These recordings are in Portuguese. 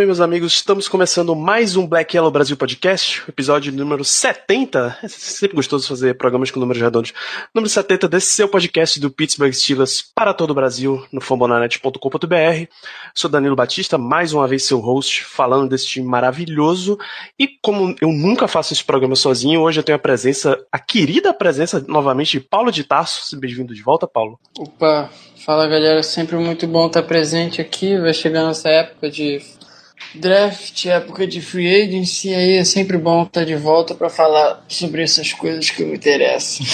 bem, meus amigos, estamos começando mais um Black Yellow Brasil Podcast, episódio número 70. É sempre gostoso fazer programas com números redondos. Número 70 desse seu podcast do Pittsburgh Steelers para todo o Brasil, no fambonanet.com.br. Sou Danilo Batista, mais uma vez seu host, falando desse time maravilhoso. E como eu nunca faço esse programa sozinho, hoje eu tenho a presença, a querida presença novamente de Paulo de Tarso. Bem-vindo de volta, Paulo. Opa, fala galera, sempre muito bom estar presente aqui. Vai chegar nossa época de draft, época de free agency, aí é sempre bom estar de volta para falar sobre essas coisas que me interessam.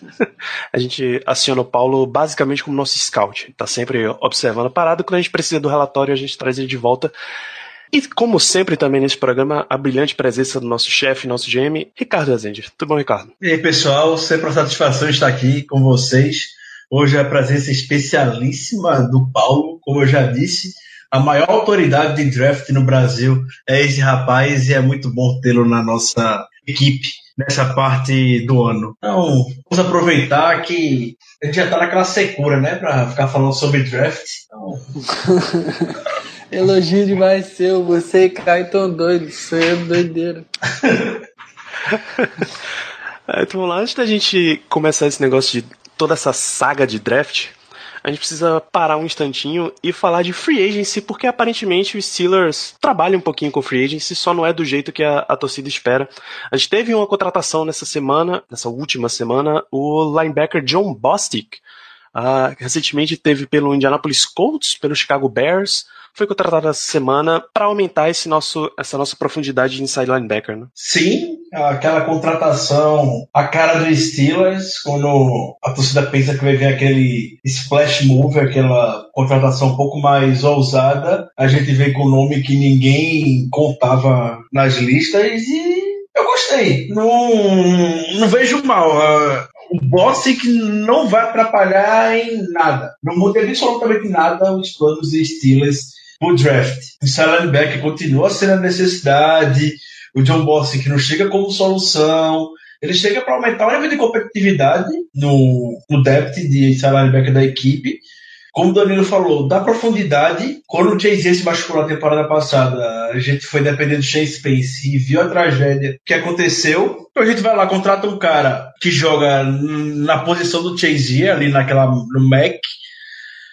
A gente aciona o Paulo basicamente como nosso scout. Tá sempre observando a parada. Quando a gente precisa do relatório, a gente traz ele de volta. E como sempre também nesse programa, a brilhante presença do nosso chefe, nosso GM, Ricardo Azende. Tudo bom, Ricardo? E aí, pessoal, sempre uma satisfação estar aqui com vocês. Hoje é a presença especialíssima do Paulo, como eu já disse, a maior autoridade de draft no Brasil é esse rapaz e é muito bom tê-lo na nossa equipe nessa parte do ano. Então, vamos aproveitar que a gente já está naquela secura, né, para ficar falando sobre draft. Então, Elogio demais seu, você e Caio tão doidos, sou eu doideira. É, então vamos lá, antes da gente começar esse negócio de toda essa saga de draft, a gente precisa parar um instantinho e falar de free agency, porque aparentemente os Steelers trabalham um pouquinho com free agency, só não é do jeito que a, a torcida espera. A gente teve uma contratação nessa semana, nessa última semana, o linebacker John Bostic, uh, recentemente teve pelo Indianapolis Colts, pelo Chicago Bears, foi contratado essa semana para aumentar esse nosso, essa nossa profundidade de inside linebacker, né? sim, aquela contratação, a cara do Steelers, quando a torcida pensa que vai vir aquele splash move, aquela contratação um pouco mais ousada, a gente vem com um nome que ninguém contava nas listas e eu gostei. Não, não vejo mal. Ah, o Bossic não vai atrapalhar em nada. Não muda absolutamente nada os planos de Steelers pro draft. O linebacker continua sendo a necessidade. O John Bossic não chega como solução. Ele chega para aumentar o nível de competitividade no, no depth de linebacker da equipe. Como o Danilo falou, dá profundidade. Quando o Chase se machucou na temporada passada, a gente foi dependendo do Chase Spence e viu a tragédia que aconteceu. Então a gente vai lá, contrata um cara que joga na posição do Chase ali naquela, no Mac,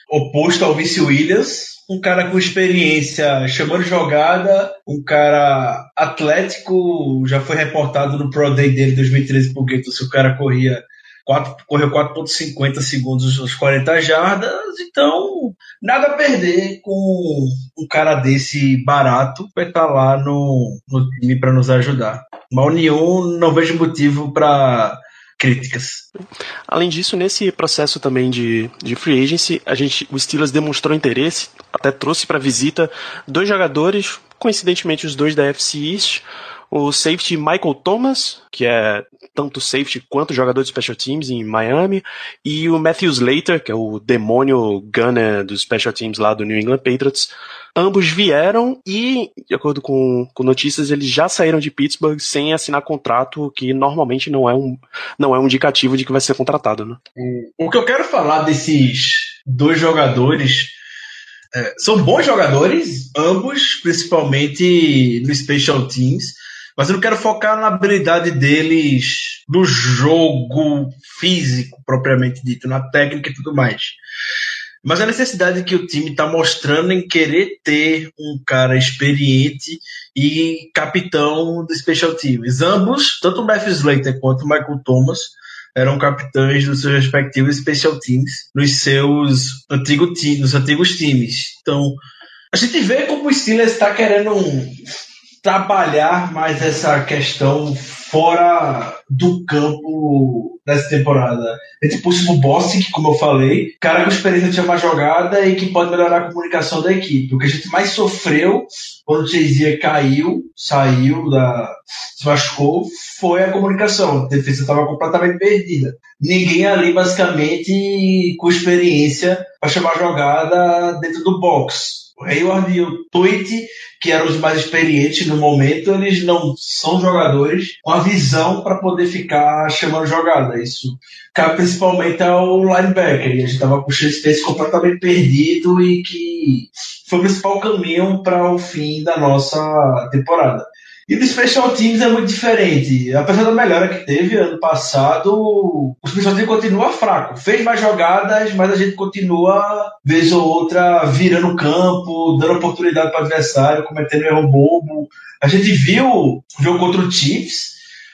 oposto ao Vince Williams. Um cara com experiência chamando jogada, um cara atlético, já foi reportado no Pro Day dele em 2013 por se o cara corria 4, correu 4.50 segundos nos 40 jardas, então nada a perder com um cara desse barato vai estar lá no, no time para nos ajudar. Mal nenhum, não vejo motivo para críticas. Além disso, nesse processo também de, de free agency, a gente, o Steelers demonstrou interesse, até trouxe para visita dois jogadores, coincidentemente os dois da FC East, o safety Michael Thomas, que é tanto safety quanto jogador de special teams em Miami, e o Matthew Slater, que é o demônio gunner dos special teams lá do New England Patriots. Ambos vieram e, de acordo com, com notícias, eles já saíram de Pittsburgh sem assinar contrato, que normalmente não é um, não é um indicativo de que vai ser contratado. Né? O que eu quero falar desses dois jogadores é, são bons jogadores, ambos, principalmente no Special Teams, mas eu não quero focar na habilidade deles do jogo físico, propriamente dito, na técnica e tudo mais. Mas a necessidade que o time está mostrando em querer ter um cara experiente e capitão do Special Teams. Ambos, tanto o Matthew Slater quanto o Michael Thomas, eram capitães dos seus respectivos Special Teams nos seus nos antigos times. Então, a gente vê como o Steelers está querendo um, trabalhar mais essa questão fora do campo dessa temporada. Gente pôs o Bostic, como eu falei, cara com experiência de chamar jogada e que pode melhorar a comunicação da equipe. O que a gente mais sofreu quando o Chazier caiu, saiu da. se machucou, foi a comunicação. A defesa estava completamente perdida. Ninguém ali, basicamente, com experiência para chamar jogada dentro do box. Hayward e o Tweet, que eram os mais experientes no momento, eles não são jogadores com a visão para poder ficar chamando jogada. Isso cabe principalmente ao linebacker. E a gente estava com o Space completamente perdido e que foi o principal caminho para o fim da nossa temporada. E do Special Teams é muito diferente. Apesar da melhora que teve ano passado, o Special Teams continua fraco. Fez mais jogadas, mas a gente continua, vez ou outra, virando o campo, dando oportunidade para o adversário, cometendo erro bobo. A gente viu o jogo contra o Chiefs,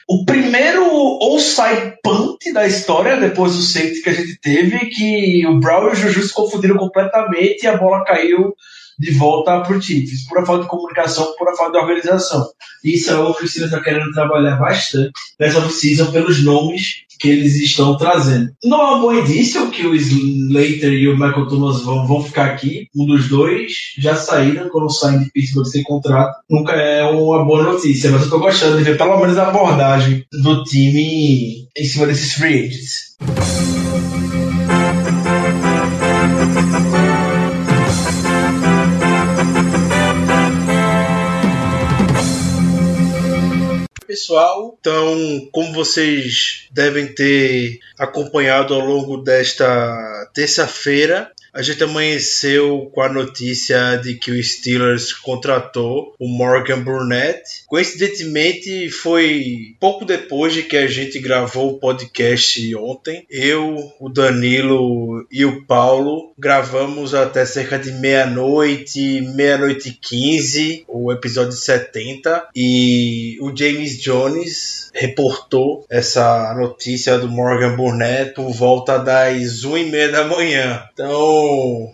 o primeiro outside punt da história, depois do safety que a gente teve, que o Brown e o Juju se confundiram completamente e a bola caiu de volta para o Chiefs. Pura falta de comunicação, pura falta de organização. Isso é o que o Steelers está querendo trabalhar bastante nessa off-season pelos nomes que eles estão trazendo. Não é um bom indício que o Slater e o Michael Thomas vão, vão ficar aqui. Um dos dois já saíram quando saem de Pittsburgh sem contrato. Nunca é uma boa notícia, mas eu estou gostando de ver pelo menos a abordagem do time em cima desses free agents. Pessoal. Então, como vocês devem ter acompanhado ao longo desta terça-feira, a gente amanheceu com a notícia de que o Steelers contratou o Morgan Burnett. Coincidentemente, foi pouco depois de que a gente gravou o podcast ontem. Eu, o Danilo e o Paulo gravamos até cerca de meia-noite, meia-noite e quinze, o episódio 70. E o James Jones reportou essa notícia do Morgan Burnett por volta das 1 e meia da manhã. Então,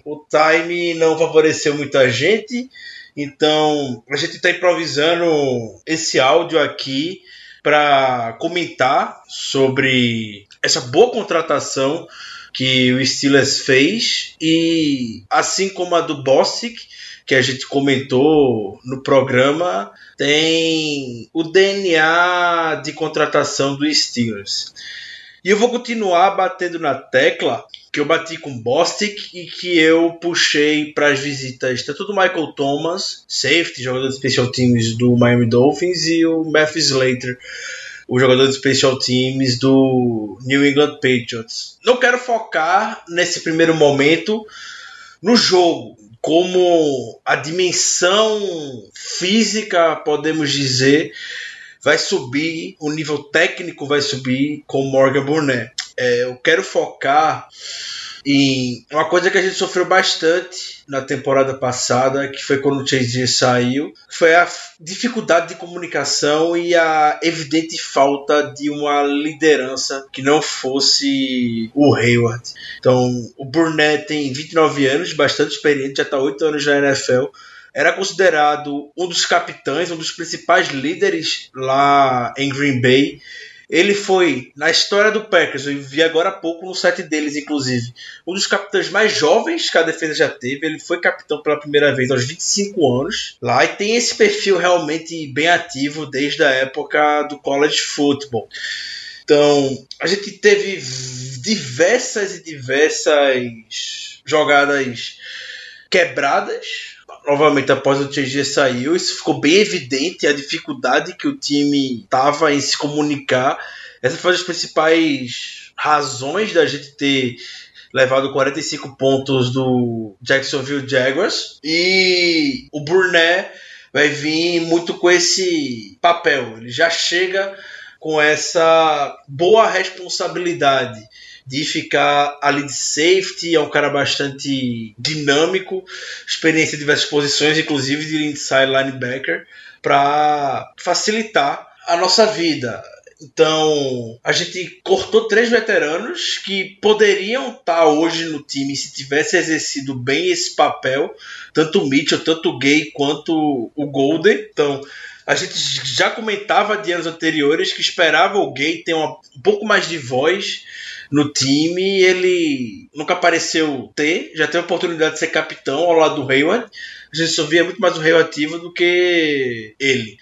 o time não favoreceu muita gente. Então a gente está improvisando esse áudio aqui para comentar sobre essa boa contratação que o Steelers fez e assim como a do Bossick que a gente comentou no programa tem o DNA de contratação do Steelers. E eu vou continuar batendo na tecla que eu bati com Bostic e que eu puxei para as visitas tanto do Michael Thomas, safety, jogador de special teams do Miami Dolphins, e o Matthew Slater, o jogador de special teams do New England Patriots. Não quero focar nesse primeiro momento no jogo, como a dimensão física, podemos dizer, vai subir, o nível técnico vai subir com Morgan Burnett. É, eu quero focar em uma coisa que a gente sofreu bastante na temporada passada, que foi quando o Chase saiu, foi a dificuldade de comunicação e a evidente falta de uma liderança que não fosse o Hayward. Então, o Burnett tem 29 anos, bastante experiente, já está 8 anos na NFL era considerado um dos capitães, um dos principais líderes lá em Green Bay. Ele foi, na história do Packers, eu vi agora há pouco no site deles, inclusive, um dos capitães mais jovens que a defesa já teve. Ele foi capitão pela primeira vez aos 25 anos lá e tem esse perfil realmente bem ativo desde a época do college football. Então, a gente teve diversas e diversas jogadas quebradas novamente após o TG saiu, isso ficou bem evidente a dificuldade que o time tava em se comunicar. Essa foi uma das principais razões da gente ter levado 45 pontos do Jacksonville Jaguars e o Burnett vai vir muito com esse papel. Ele já chega com essa boa responsabilidade de ficar ali de safety, é um cara bastante dinâmico, experiência em diversas posições, inclusive de inside linebacker, para facilitar a nossa vida. Então, a gente cortou três veteranos que poderiam estar hoje no time se tivesse exercido bem esse papel, tanto o Mitchell, tanto o Gay quanto o Golden. Então, A gente já comentava de anos anteriores que esperava o Gay ter uma, um pouco mais de voz no time. Ele nunca apareceu ter, já teve a oportunidade de ser capitão ao lado do Hayward. A gente só via muito mais o Hayward ativo do que ele.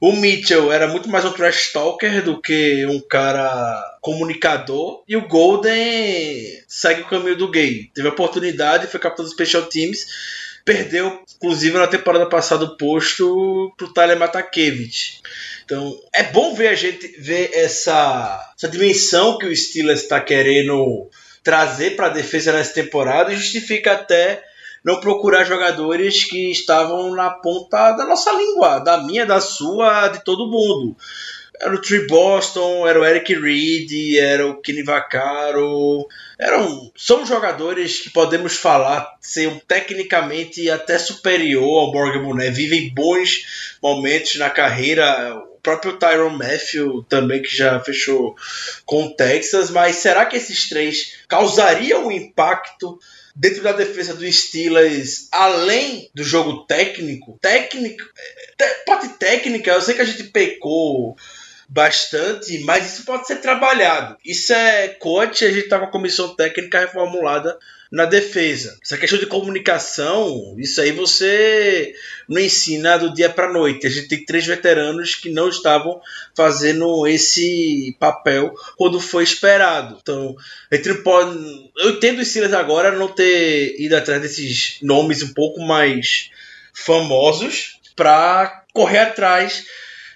O Mitchell era muito mais um trash talker do que um cara comunicador. E o Golden segue o caminho do gay. Teve a oportunidade, foi capitão dos Special Teams. Perdeu, inclusive, na temporada passada o posto pro Tyler Matakevich. Então, é bom ver a gente ver essa, essa dimensão que o Steelers está querendo trazer para a defesa nessa temporada e justifica até não procurar jogadores que estavam na ponta da nossa língua, da minha, da sua, de todo mundo. Era o Tree Boston, era o Eric Reed, era o Kenny Vaccaro. Eram, são jogadores que podemos falar ser tecnicamente até superior ao Morgan Bonet. Vivem bons momentos na carreira. O próprio Tyron Matthew também, que já fechou com o Texas. Mas será que esses três causariam um impacto dentro da defesa do Steelers, além do jogo técnico, técnico, parte técnica, eu sei que a gente pecou bastante, mas isso pode ser trabalhado. Isso é coach, a gente tá com a comissão técnica reformulada na defesa. Essa questão de comunicação, isso aí você não ensina do dia para noite. A gente tem três veteranos que não estavam fazendo esse papel quando foi esperado. Então, entre pode, eu entendo os Steelers agora não ter ido atrás desses nomes um pouco mais famosos para correr atrás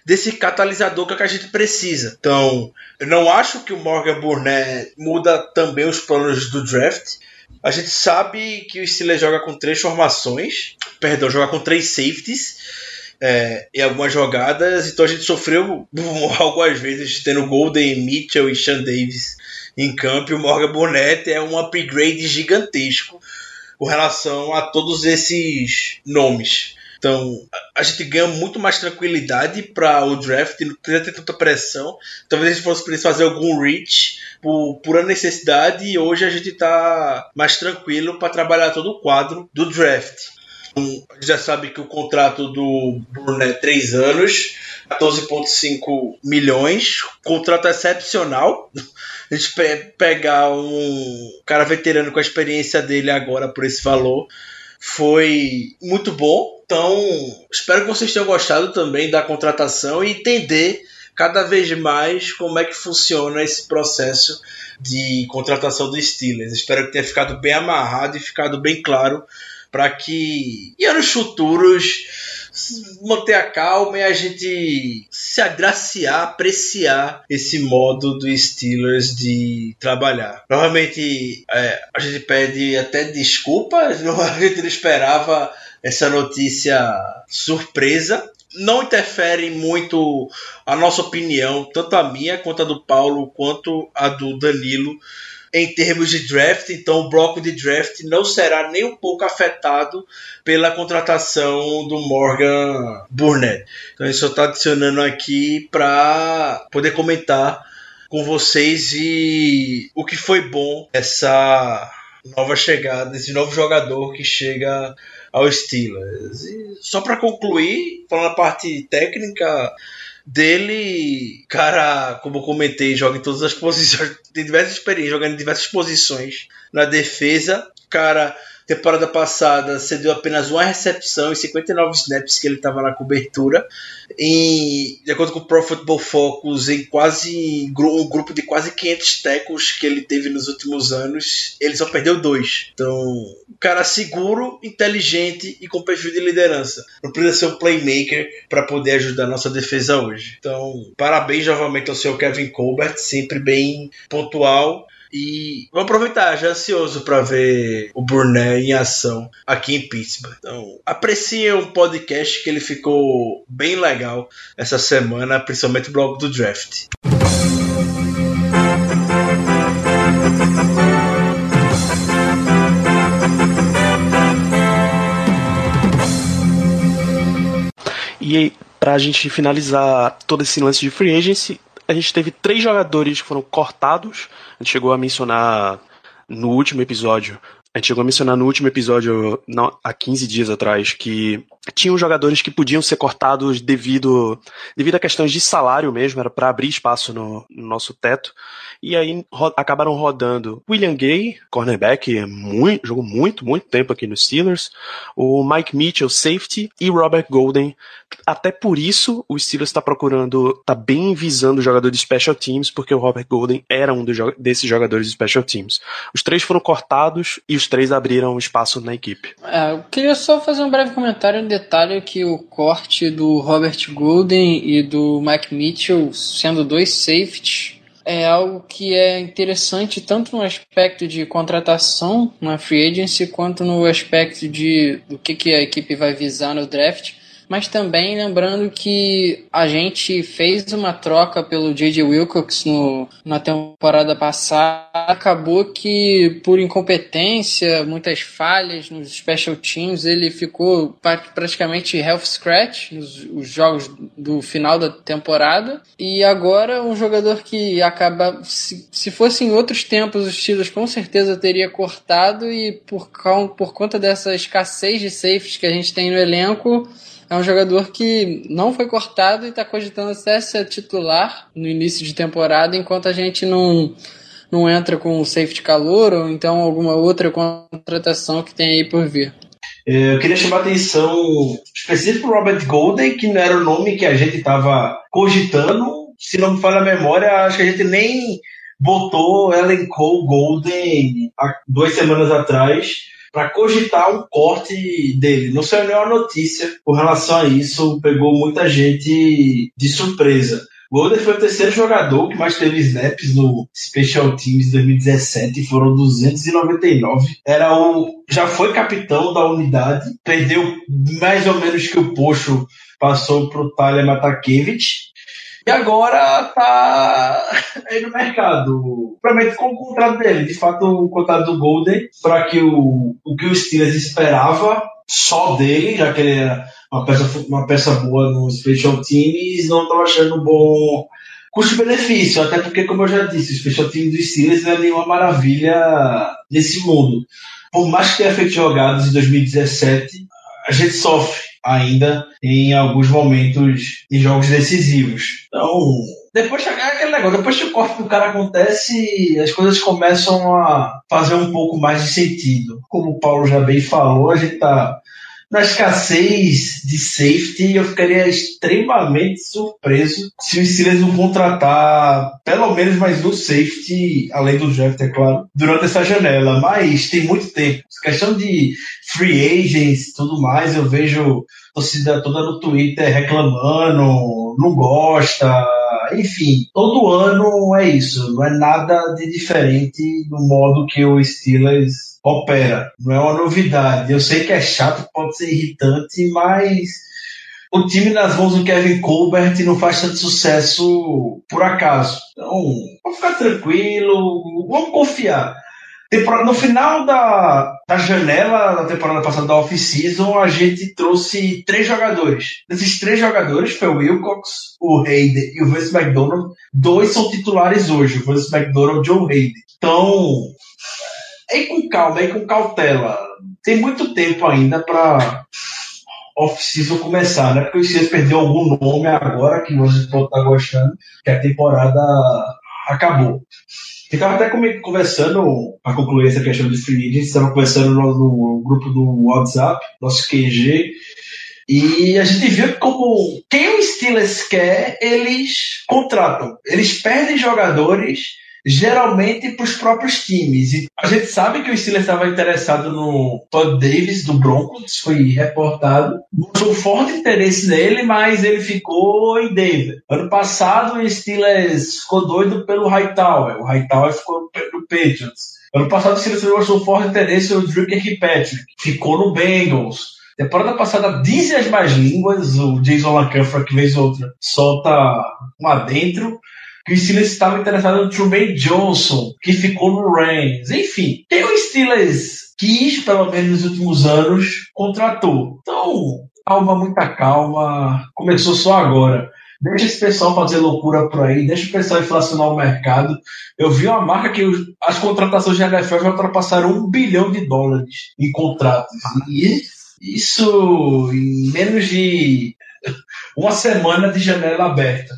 desse catalisador que, é que a gente precisa. Então, eu não acho que o Morgan Burnett muda também os planos do draft. A gente sabe que o Steelers joga com três formações, perdão, joga com três safeties é, em algumas jogadas, então a gente sofreu algumas vezes tendo Golden, Mitchell e Sean Davis em campo. E o Morgan Burnett é um upgrade gigantesco com relação a todos esses nomes. Então, a gente ganha muito mais tranquilidade para o draft, não precisa ter tanta pressão. Talvez a gente fosse fazer algum reach por pura necessidade e hoje a gente está mais tranquilo para trabalhar todo o quadro do draft. Então, a gente já sabe que o contrato do Bruno é 3 anos, 14,5 milhões, contrato excepcional. A gente pegar um cara veterano com a experiência dele agora por esse valor foi muito bom. Então, espero que vocês tenham gostado também da contratação e entender cada vez mais como é que funciona esse processo de contratação do Steelers. Espero que tenha ficado bem amarrado e ficado bem claro para que em anos futuros manter a calma e a gente se agraciar, apreciar esse modo do Steelers de trabalhar. Provavelmente é, a gente pede até desculpas, a gente não esperava essa notícia surpresa. Não interfere muito a nossa opinião, tanto a minha quanto a do Paulo, quanto a do Danilo em termos de draft, então o bloco de draft não será nem um pouco afetado pela contratação do Morgan Burnett. Então isso está adicionando aqui para poder comentar com vocês e o que foi bom essa nova chegada, esse novo jogador que chega ao Steelers. E só para concluir, falando a parte técnica, dele, cara, como eu comentei, joga em todas as posições, tem diversas experiências, jogando em diversas posições na defesa. Cara, Temporada passada cedeu apenas uma recepção e 59 snaps que ele estava na cobertura. Em, de acordo com o Pro Football Focus, em quase um grupo de quase 500 tackles que ele teve nos últimos anos, ele só perdeu dois. Então, um cara seguro, inteligente e com perfil de liderança. Não precisa ser um playmaker para poder ajudar a nossa defesa hoje. Então, parabéns novamente ao seu Kevin Colbert, sempre bem pontual e vou aproveitar, já ansioso para ver o Burnett em ação aqui em Pittsburgh. Então, aprecie um podcast que ele ficou bem legal essa semana, principalmente o blog do draft. E para a gente finalizar todo esse lance de free agency, a gente teve três jogadores que foram cortados. A gente chegou a mencionar no último episódio a gente chegou a mencionar no último episódio, não, há 15 dias atrás, que tinham jogadores que podiam ser cortados devido, devido a questões de salário mesmo, era para abrir espaço no, no, nosso teto. E aí ro acabaram rodando William Gay, cornerback, muito, jogou muito, muito tempo aqui nos Steelers, o Mike Mitchell, safety, e Robert Golden. Até por isso, o Steelers está procurando, está bem visando o jogador de special teams, porque o Robert Golden era um dos, desses jogadores de special teams. Os três foram cortados e os três abriram espaço na equipe. É, eu queria só fazer um breve comentário. Detalhe que o corte do Robert Golden e do Mike Mitchell, sendo dois safeties, é algo que é interessante tanto no aspecto de contratação na free agency quanto no aspecto de do que, que a equipe vai visar no draft mas também lembrando que a gente fez uma troca pelo J.J. Wilcox no, na temporada passada. Acabou que, por incompetência, muitas falhas nos special teams, ele ficou praticamente health scratch nos os jogos do final da temporada. E agora, um jogador que acaba. Se, se fosse em outros tempos, os Steelers com certeza teria cortado, e por, por conta dessa escassez de safes que a gente tem no elenco é um jogador que não foi cortado e está cogitando até ser titular no início de temporada, enquanto a gente não, não entra com o safety calor ou então alguma outra contratação que tem aí por vir. É, eu queria chamar a atenção específico para Robert Golden, que não era o nome que a gente estava cogitando. Se não me falha a memória, acho que a gente nem botou, elencou Golden há duas semanas atrás para cogitar um corte dele. Não saiu nenhuma notícia com relação a isso, pegou muita gente de surpresa. Golden foi o terceiro jogador que mais teve snaps no Special Teams 2017, foram 299. Era o já foi capitão da unidade, perdeu mais ou menos que o Pocho passou para o Tyler Matakevich. E agora tá aí no mercado. Provavelmente com o contrato dele. De fato, o contrato do Golden, para que o, o que o Steelers esperava só dele, já que ele era uma peça, uma peça boa no Special Teams, não estava achando bom custo-benefício, até porque, como eu já disse, o Special Teams do Steelers não é nenhuma maravilha nesse mundo. Por mais que tenha feito jogadas em 2017, a gente sofre ainda em alguns momentos em jogos decisivos. Então, depois chegar aquele negócio, depois que o corte do cara acontece, as coisas começam a fazer um pouco mais de sentido. Como o Paulo já bem falou, a gente tá na escassez de safety, eu ficaria extremamente surpreso se o Steelers não contratar pelo menos mais um safety, além do Jeff, é claro, durante essa janela. Mas tem muito tempo. Questão de free agents tudo mais, eu vejo torcida toda no Twitter reclamando, não gosta, enfim, todo ano é isso, não é nada de diferente do modo que o Steelers opera. Não é uma novidade. Eu sei que é chato, pode ser irritante, mas o time nas mãos do Kevin Colbert não faz tanto sucesso por acaso. Então, vamos ficar tranquilo, vamos confiar. No final da, da janela da temporada passada da off-season, a gente trouxe três jogadores. Desses três jogadores foi o Wilcox, o Hayden e o Vince McDonald. Dois são titulares hoje, o Vince McDonald e o Joe Hayden. Então, é com calma, é com cautela. Tem muito tempo ainda para off-season começar, né? Porque o Steelers perdeu algum nome agora que você pode estar gostando, que a temporada acabou. Ficava até comigo conversando, para concluir essa questão de free agents, estava conversando no, no, grupo do WhatsApp, nosso QG, e a gente viu como quem o Steelers quer, eles contratam. Eles perdem jogadores geralmente para os próprios times. E a gente sabe que o Steelers estava interessado no Todd Davis do Broncos, foi reportado. Mostrou um forte interesse nele, mas ele ficou em Denver. Ano passado o Steelers ficou doido pelo Hightower, o Hightower ficou pelo Patriots. Ano passado o Steelers mostrou forte interesse no Drew Kirkpatrick, ficou no Bengals. Temporada passada dizem as mais línguas, o Jason LaCanfra que vez outra solta um adentro que o Steelers estava interessado no Truman Johnson, que ficou no Rams. Enfim, quem o Steelers quis, pelo menos nos últimos anos, contratou. Então, calma, muita calma. Começou só agora. Deixa esse pessoal fazer loucura por aí, deixa o pessoal inflacionar o mercado. Eu vi uma marca que os- as contratações de NFL já ultrapassaram um bilhão de dólares em contratos. E isso em menos de uma semana de janela aberta.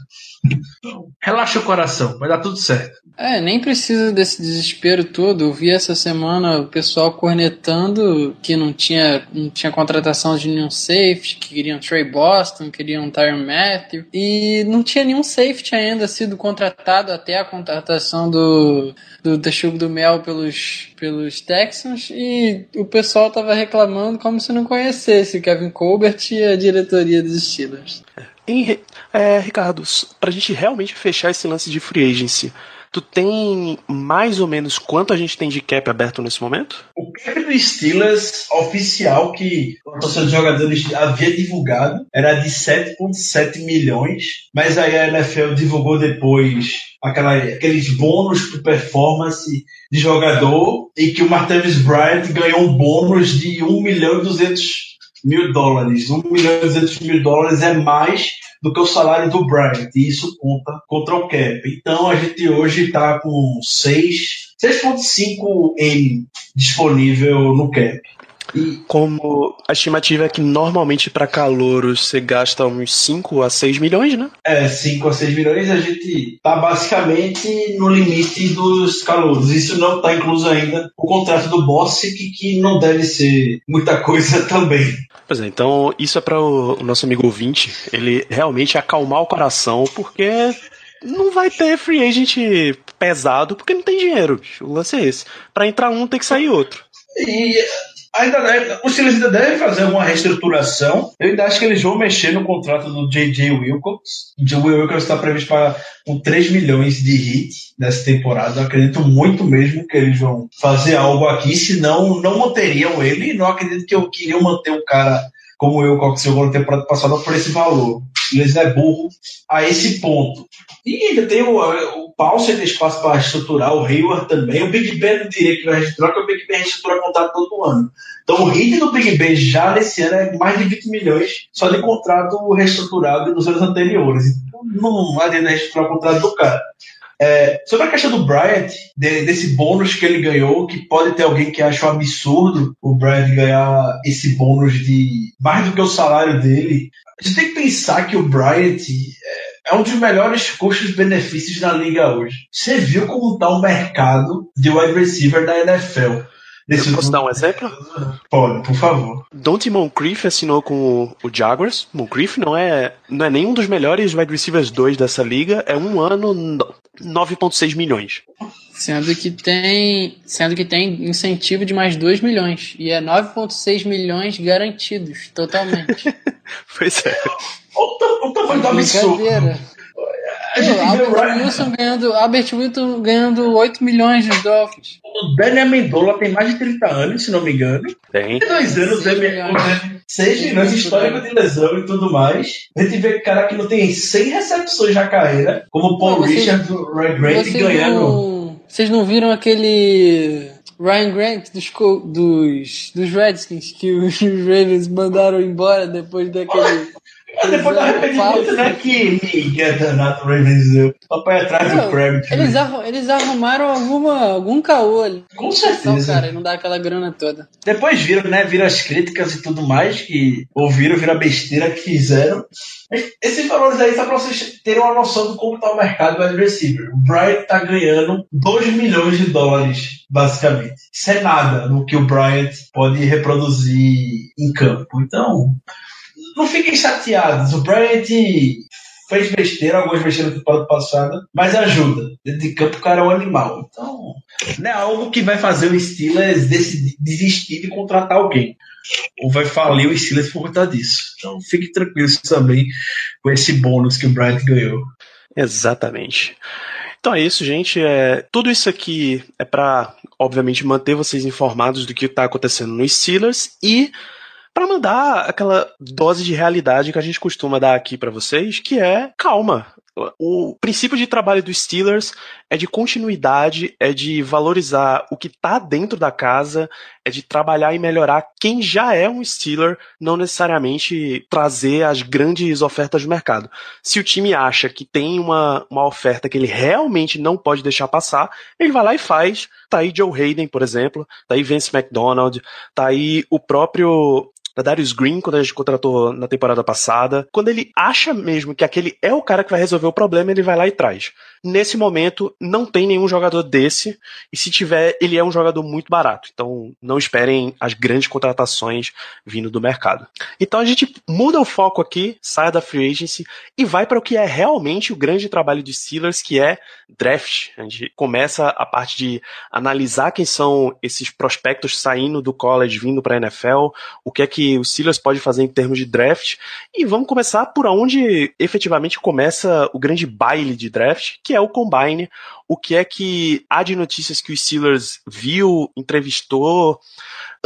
Relaxa o coração, vai dar tudo certo. É, nem precisa desse desespero todo. Eu vi essa semana o pessoal cornetando que não tinha, não tinha contratação de nenhum safety, que queriam Trey Boston, queriam Tyron Matthew. E não tinha nenhum safety ainda sido contratado até a contratação do, do Texugo do Mel pelos, pelos Texans. E o pessoal tava reclamando como se não conhecesse Kevin Colbert e a diretoria dos Steelers. Em- é, Ricardo, s- pra gente realmente fechar esse lance de free agency, tu tem mais ou menos quanto a gente tem de cap aberto nesse momento? O cap do Steelers oficial que a torcida de jogadores havia divulgado era de 7,7 milhões, mas aí a NFL divulgou depois aquela, aqueles bônus por performance de jogador e que o Martavis Bryant ganhou um bônus de 1 milhão e 200 mil dólares. 1 milhão e 200 mil dólares é mais do que o salário do Bryant, e isso conta contra o cap. Então a gente hoje está com 6, 6,5 M disponível no cap. E Como a estimativa é que normalmente pra calouros você gasta uns 5 a 6 milhões, né? é, 5 a 6 milhões, a gente tá basicamente no limite dos calouros. Isso não está incluso ainda o contrato do Bossic, que não deve ser muita coisa também. Pois é, então isso é para o, nosso amigo ouvinte, ele realmente acalmar o coração, porque não vai ter free agent pesado, porque não tem dinheiro, bicho. O lance é esse. Pra entrar um tem que sair outro. E ainda deve- Steelers ainda devem fazer alguma reestruturação. Eu ainda acho que eles vão mexer no contrato do J.J. Wilcox. O J.J. Wilcox está previsto para com 3 milhões de hit nessa temporada. Eu acredito muito mesmo que eles vão fazer algo aqui, senão não manteriam ele. Não acredito que eu queria manter um cara como o Wilcox jogou na temporada passada por esse valor. Eles é burro a esse ponto. E ainda tem o, o Paulson tem espaço para reestruturar, o Hayward também. O Big Ben não diria que vai reestruturar, porque o Big Ben reestrutura contrato todo ano. Então o hit do Big Ben já nesse ano é mais de 20 milhões só de contrato reestruturado nos anos anteriores. Então não adianta reestruturar o contrato do cara. É, sobre a questão do Bryant, de- desse bônus que ele ganhou, que pode ter alguém que acha um absurdo o Bryant ganhar esse bônus de mais do que o salário dele. A gente tem que pensar que o Bryant é, é um dos melhores custos-benefícios da liga hoje. Você viu como está o mercado de wide receiver da NFL. Nesse posso dar um exemplo? Pode, por favor. Dante Moncrief assinou com o Jaguars. Moncrief não é, não é nenhum dos melhores wide receivers 2 dessa liga. É um ano, no- 9,6 milhões. Sendo que tem, sendo que tem incentivo de mais 2 milhões. E é 9,6 milhões garantidos, totalmente. Pois é. Olha o ta- o tamanho do absurdo. Brincadeira. A gente Pô, vê o Albert Ryan- Wilson ganhando, Albert Wilson ganhando 8 milhões nos Dolphins. O Dani Amendola tem mais de 30 anos, se não me engano. Tem. Tem dois anos, Seis é milhões. seis milhões de histórico de lesão e tudo mais. A gente vê cara que não tem 100 recepções na carreira, como o Paul Não, vocês- Richards, o Ray Grant ganhando. não, vocês não viram aquele Ryan Grant dos, dos, dos Redskins que os Ravens mandaram embora depois daquele. Ah, Depois do arrependimento, né? Que Miguel danado Ravens deu. Só pra ir atrás do eles, né? arru- eles arrumaram alguma, algum caô ali. Com certeza. cara, e não dá aquela grana toda. Depois viram, né? Viram as críticas e tudo mais, que ouviram, viram a besteira que fizeram. Esses valores aí, só pra vocês terem uma noção de como tá o mercado do wide receiver. O Bryant tá ganhando 2 milhões de dólares, basicamente. Isso é nada no que o Bryant pode reproduzir em campo. Então, não fiquem chateados. O Bryant fez besteira, algumas besteiras na temporada passada, mas ajuda. Dentro de campo o cara é um animal. Então, não é algo que vai fazer o Steelers decidir- desistir de contratar alguém. Ou vai falir o Steelers por conta disso. Então fiquem tranquilos também com esse bônus que o Bryant ganhou. Exatamente. Então é isso, gente. É, tudo isso aqui é para, obviamente, manter vocês informados do que está acontecendo nos Steelers e para mandar aquela dose de realidade que a gente costuma dar aqui para vocês, que é calma. O princípio de trabalho dos Steelers é de continuidade, é de valorizar o que está dentro da casa, é de trabalhar e melhorar quem já é um Steeler, não necessariamente trazer as grandes ofertas do mercado. Se o time acha que tem uma, uma oferta que ele realmente não pode deixar passar, ele vai lá e faz. Tá aí Joe Hayden, por exemplo, tá aí Vince McDonald, tá aí o próprio da Darius Green, quando a gente contratou na temporada passada. Quando ele acha mesmo que aquele é o cara que vai resolver o problema, ele vai lá e traz. Nesse momento, não tem nenhum jogador desse, e se tiver, ele é um jogador muito barato. Então, não esperem as grandes contratações vindo do mercado. Então, a gente muda o foco aqui, sai da free agency e vai para o que é realmente o grande trabalho de Steelers, que é draft. A gente começa a parte de analisar quem são esses prospectos saindo do college, vindo para a NFL, o que é que o Steelers pode fazer em termos de draft. E vamos começar por onde efetivamente começa o grande baile de draft, que é o Combine. O que é que há de notícias que o Steelers viu, entrevistou,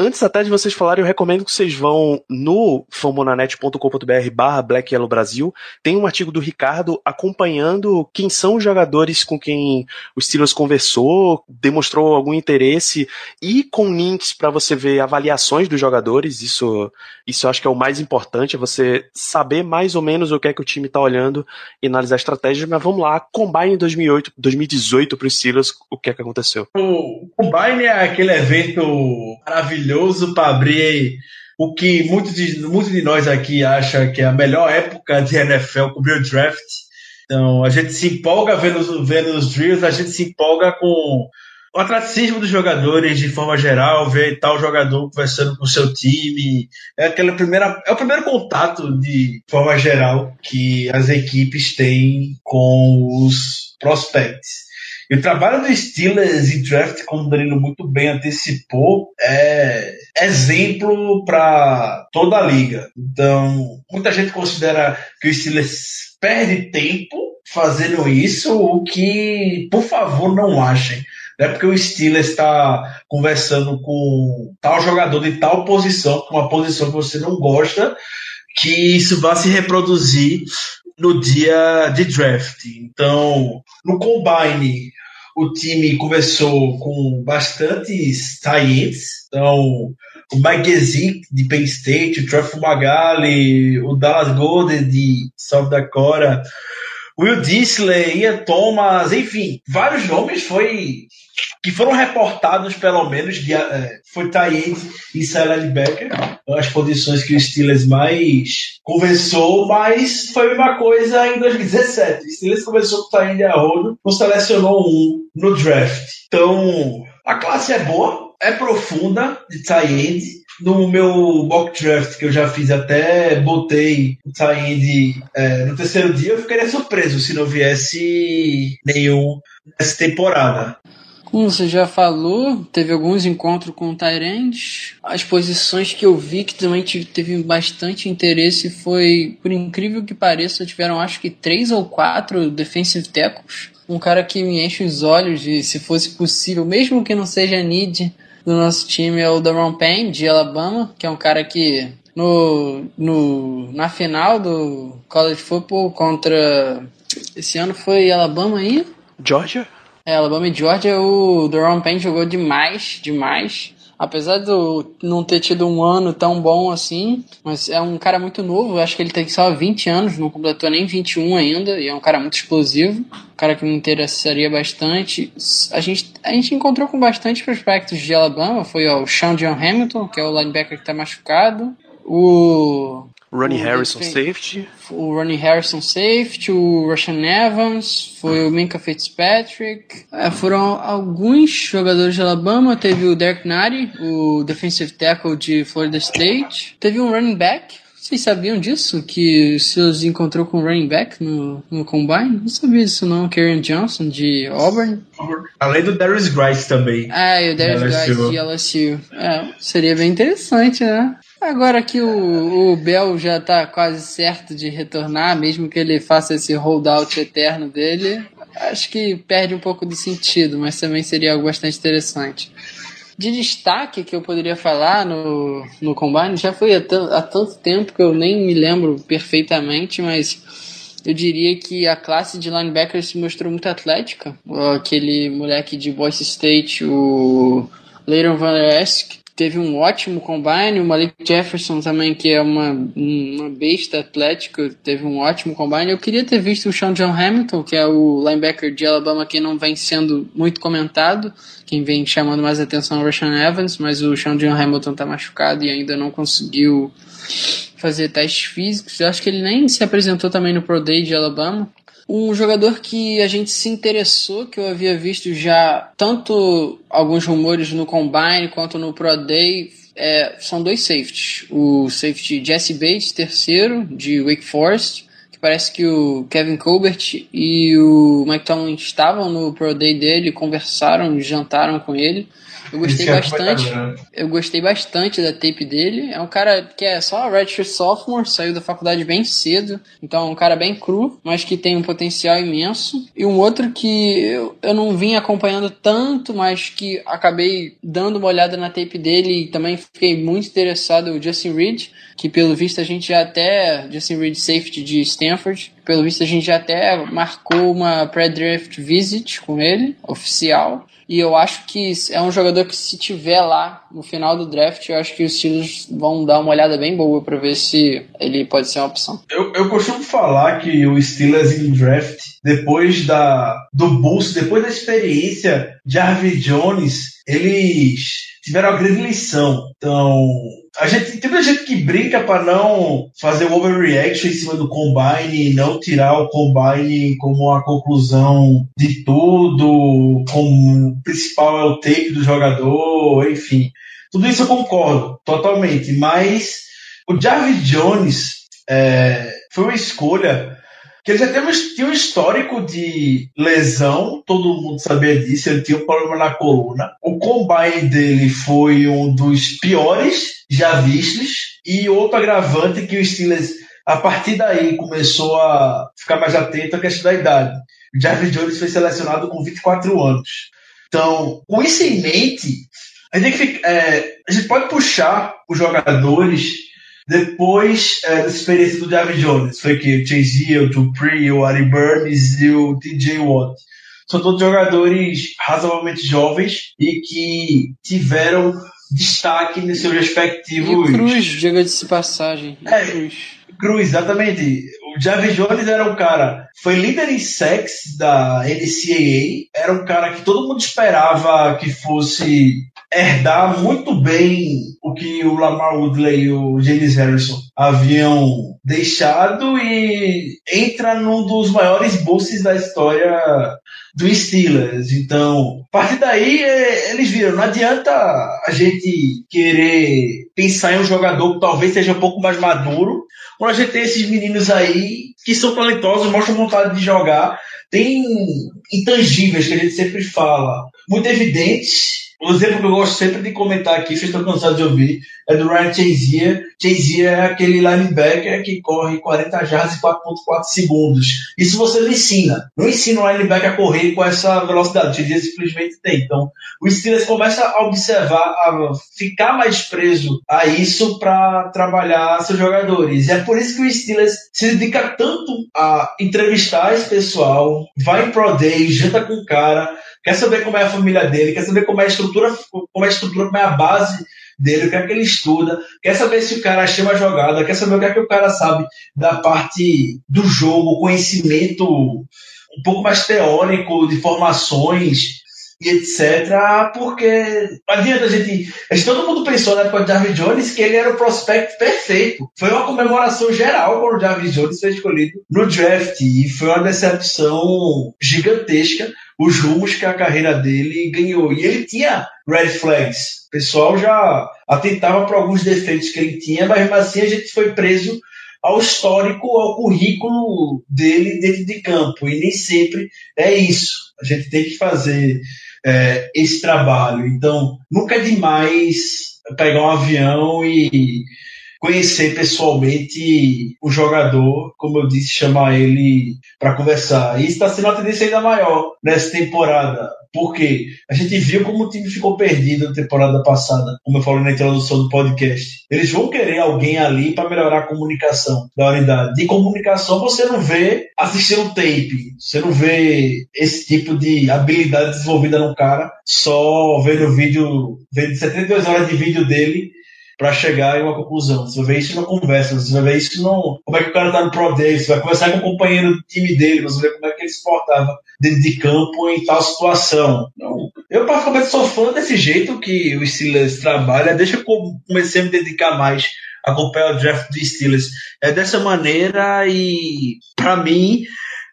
Antes até de vocês falarem, eu recomendo que vocês vão no fambonanet.com.br barra Black Yellow Brasil. Tem um artigo do Ricardo acompanhando quem são os jogadores com quem o Steelers conversou, demonstrou algum interesse e com links para você ver avaliações dos jogadores. Isso, isso eu acho que é o mais importante, é você saber mais ou menos o que é que o time está olhando e analisar estratégias. Mas vamos lá, Combine 2008, 2018 para os Steelers, o que é que aconteceu? O Combine é aquele evento maravilhoso para abrir o que muitos de, muitos de nós aqui acham que é a melhor época de NFL cobrir o draft. Então, a gente se empolga vendo, vendo os drills, a gente se empolga com o atratismo dos jogadores de forma geral, ver tal jogador conversando com o seu time. É aquela primeira, é o primeiro contato de forma geral que as equipes têm com os prospects. E o trabalho do Steelers em draft, como o Danilo muito bem antecipou, é exemplo para toda a liga. Então, muita gente considera que o Steelers perde tempo fazendo isso, o que, por favor, não achem. Não é porque o Steelers está conversando com tal jogador de tal posição, com uma posição que você não gosta, que isso vai se reproduzir no dia de draft. Então, no combine, o time começou com bastantes tie-ins. Então, o Mike Gesicki de Penn State, o Trevor Magali, o Dallas Golden de South Dakota, Will Disley, Ian Thomas, enfim, vários nomes foi que foram reportados pelo menos de, é, foi Tayed e Sally Becker, as posições que o Steelers mais conversou, mas foi a mesma coisa em 2017. O Steelers conversou com o Tayed Arrodo, não selecionou um no draft. Então, a classe é boa, é profunda de Tayed, no meu mock draft que eu já fiz até botei o tie é, no terceiro dia, eu ficaria surpreso se não viesse nenhum nessa temporada. Como você já falou, teve alguns encontros com Tyrande. As posições que eu vi que também teve bastante interesse foi, por incrível que pareça, tiveram acho que três ou quatro defensive tackles. Um cara que me enche os olhos de se fosse possível, mesmo que não seja need do nosso time, é o Daron Payne, de Alabama, que é um cara que no, no, na final do College Football contra. Esse ano foi Alabama aí? Georgia? É, Alabama e Georgia, o Duron Payne jogou demais, demais. Apesar de não ter tido um ano tão bom assim, mas é um cara muito novo, acho que ele tem só 20 anos, não completou nem 21 ainda, e é um cara muito explosivo, um cara que me interessaria bastante. A gente, a gente encontrou com bastante prospectos de Alabama, foi ó, o Sean John Hamilton, que é o linebacker que está machucado, o Ronnie Harrison safety. O Ronnie Harrison safety, o Russian Evans, foi o Minka Fitzpatrick. É, foram alguns jogadores de Alabama. Teve o Derek Nari, o defensive tackle de Florida State. Teve um running back. Vocês sabiam disso? Que o Steelers encontrou com um running back no, no Combine? Não sabia disso não. Karen Johnson de Auburn. Além do Darius Grice também. Ah, e o Darius Grice de LSU. É, seria bem interessante, né? Agora que o, o Bell já está quase certo de retornar, mesmo que ele faça esse holdout eterno dele, acho que perde um pouco de sentido, mas também seria algo bastante interessante. De destaque que eu poderia falar no, no Combine, já foi há, há tanto tempo que eu nem me lembro perfeitamente, mas eu diria que a classe de linebackers se mostrou muito atlética. Aquele moleque de Boise State, o Leighton Van Der Esk, teve um ótimo combine. O Malik Jefferson também, que é uma, uma besta atlética, teve um ótimo combine. Eu queria ter visto o Sean John Hamilton, que é o linebacker de Alabama que não vem sendo muito comentado. Quem vem chamando mais atenção é o Rashan Evans, mas o Sean John Hamilton está machucado e ainda não conseguiu fazer testes físicos. Eu acho que ele nem se apresentou também no Pro Day de Alabama. Um jogador que a gente se interessou, que eu havia visto já tanto alguns rumores no Combine quanto no Pro Day, é, são dois safeties. O safety Jesse Bates, terceiro, de Wake Forest, que parece que o Kevin Colbert e o Mike Tomlin estavam no Pro Day dele, conversaram, jantaram com ele. Eu gostei é bastante. Eu gostei bastante da tape dele. É um cara que é só redshirt sophomore, saiu da faculdade bem cedo, então é um cara bem cru, mas que tem um potencial imenso. E um outro que eu, eu não vim acompanhando tanto, mas que acabei dando uma olhada na tape dele e também fiquei muito interessado, o Justin Reed, que pelo visto a gente já até Justin Reed safety de Stanford, pelo visto a gente já até marcou uma pré-draft visit com ele, oficial. E eu acho que é um jogador que se tiver lá no final do draft, eu acho que os Steelers vão dar uma olhada bem boa para ver se ele pode ser uma opção. Eu, eu costumo falar que o Steelers em draft, depois da, do boost, depois da experiência de Harvey Jones, eles tiveram uma grande lição. Então, a gente tem muita gente que brinca para não fazer o overreaction em cima do combine, não tirar o combine como a conclusão de tudo, como o principal é o take do jogador, enfim. Tudo isso eu concordo totalmente, mas o Jarvis Jones é, foi uma escolha que ele já teve, tinha um histórico de lesão, todo mundo sabia disso, ele tinha um problema na coluna. O combine dele foi um dos piores já vistos, e outro agravante que o Steelers, a partir daí, começou a ficar mais atento à questão da idade. O Jarvis Jones foi selecionado com 24 anos. Então, com isso em mente, a gente, tem ficar- é, a gente pode puxar os jogadores depois é, dessa experiência do David Jones. Foi que o Chase o Dupree, o Ari Burns e o TJ Watt. São todos jogadores razoavelmente jovens e que tiveram destaque nos seus E o respectivos. Cruz, diga-se de passagem. E É. Cruz. Cruz, exatamente. O Jarvis Jones era um cara, foi líder em sacks da NCAA, era um cara que todo mundo esperava que fosse herdar muito bem o que o Lamar Woodley e o James Harrison haviam deixado e entra num dos maiores bosses da história do Steelers. Então, a partir daí, eh, eles viram, não adianta a gente querer pensar em um jogador que talvez seja um pouco mais maduro, quando a gente tem esses meninos aí que são talentosos, mostram vontade de jogar, tem intangíveis que a gente sempre fala, muito evidentes. O exemplo que eu gosto sempre de comentar aqui, vocês estão cansados de ouvir, é do Ryan Chazier. Chazier é aquele linebacker que corre 40 jardas em 4.4 segundos. Isso você não ensina. Não ensina o linebacker a correr com essa velocidade. Chazier simplesmente tem. Então, o Steelers começa a observar, a ficar mais preso a isso para trabalhar seus jogadores. É por isso que o Steelers se dedica tanto a entrevistar esse pessoal, vai em Pro Day, janta com o cara, quer saber como é a família dele, quer saber como é a estrutura, como é a estrutura, como é a base dele, o que é que ele estuda, quer saber se o cara chama a jogada, quer saber o que é que o cara sabe da parte do jogo, conhecimento um pouco mais teórico de formações e etc. Porque adianta a gente. A gente todo mundo pensou na época de Jarvis Jones que ele era o prospect perfeito. Foi uma comemoração geral quando o Jarvis Jones foi escolhido no draft. E foi uma decepção gigantesca os rumos que a carreira dele ganhou. E ele tinha red flags. O pessoal já atentava para alguns defeitos que ele tinha, mas assim a gente foi preso ao histórico, ao currículo dele dentro de campo. E nem sempre é isso. A gente tem que fazer é, esse trabalho. Então, nunca é demais pegar um avião e conhecer pessoalmente o jogador, como eu disse, chamar ele para conversar. E está sendo uma tendência ainda maior nessa temporada. Porque a gente viu como o time ficou perdido na temporada passada, como eu falei na introdução do podcast. Eles vão querer alguém ali para melhorar a comunicação da unidade. De comunicação você não vê assistindo tape, você não vê esse tipo de habilidade desenvolvida no cara só vendo vídeo, vendo 72 horas de vídeo dele para chegar em uma conclusão. Você vai ver isso na conversa, você vai ver isso no. Como é que o cara tá no Pro Day, você vai conversar com o companheiro do time dele, você vai ver como é que ele se portava dentro de campo em tal situação. Então, eu, particularmente, sou fã desse jeito que o Steelers trabalha, deixa eu comecei a me dedicar mais a acompanhar o draft do Steelers. É dessa maneira e, para mim,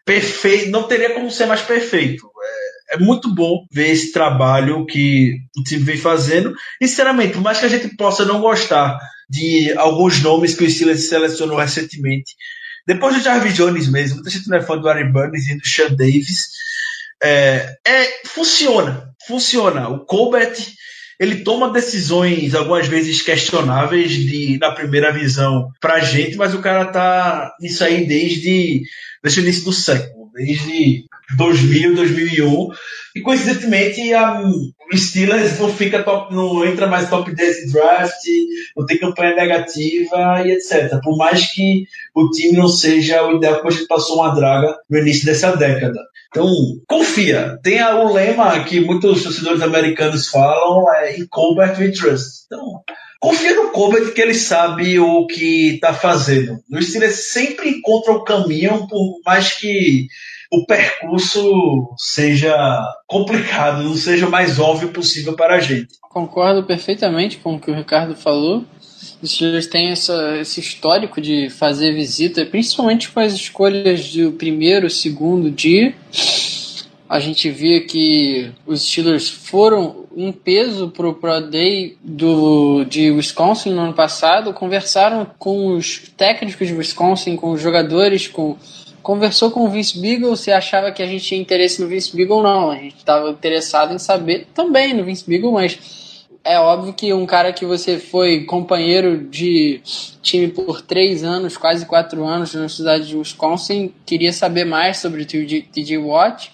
perfeito, não teria como ser mais perfeito. É, é muito bom ver esse trabalho que o time vem fazendo. E, sinceramente, por mais que a gente possa não gostar de alguns nomes que o Steelers selecionou recentemente, depois do Jarvis Jones mesmo, muita gente não é fã do Aaron Burns e do Sean Davis, é, é, funciona, funciona. O Colbert, ele toma decisões algumas vezes questionáveis de, na primeira visão pra gente, mas o cara tá nisso aí desde, desde o início do século, desde 2000, 2001. E coincidentemente, a, Steelers não fica top, não entra mais top 10 de draft, não tem campanha negativa e etc. Por mais que o time não seja o ideal, porque a gente passou uma draga no início dessa década. Então, confia. Tem o lema que muitos torcedores americanos falam, é in Colbert we trust. Então, confia no Colbert que ele sabe o que está fazendo. O Steelers sempre encontra o caminho, por mais que o percurso seja complicado, não seja o mais óbvio possível para a gente. Concordo perfeitamente com o que o Ricardo falou. Os Steelers têm essa, esse histórico de fazer visita, principalmente com as escolhas do primeiro, segundo dia. A gente via que os Steelers foram um peso para o Pro Day do, de Wisconsin no ano passado, conversaram com os técnicos de Wisconsin, com os jogadores, com conversou com o Vince Beagle se achava que a gente tinha interesse no Vince Beagle ou não. A gente estava interessado em saber também no Vince Beagle, mas é óbvio que um cara que você foi companheiro de time por três anos, quase quatro anos na cidade de Wisconsin, queria saber mais sobre o TJ Watt.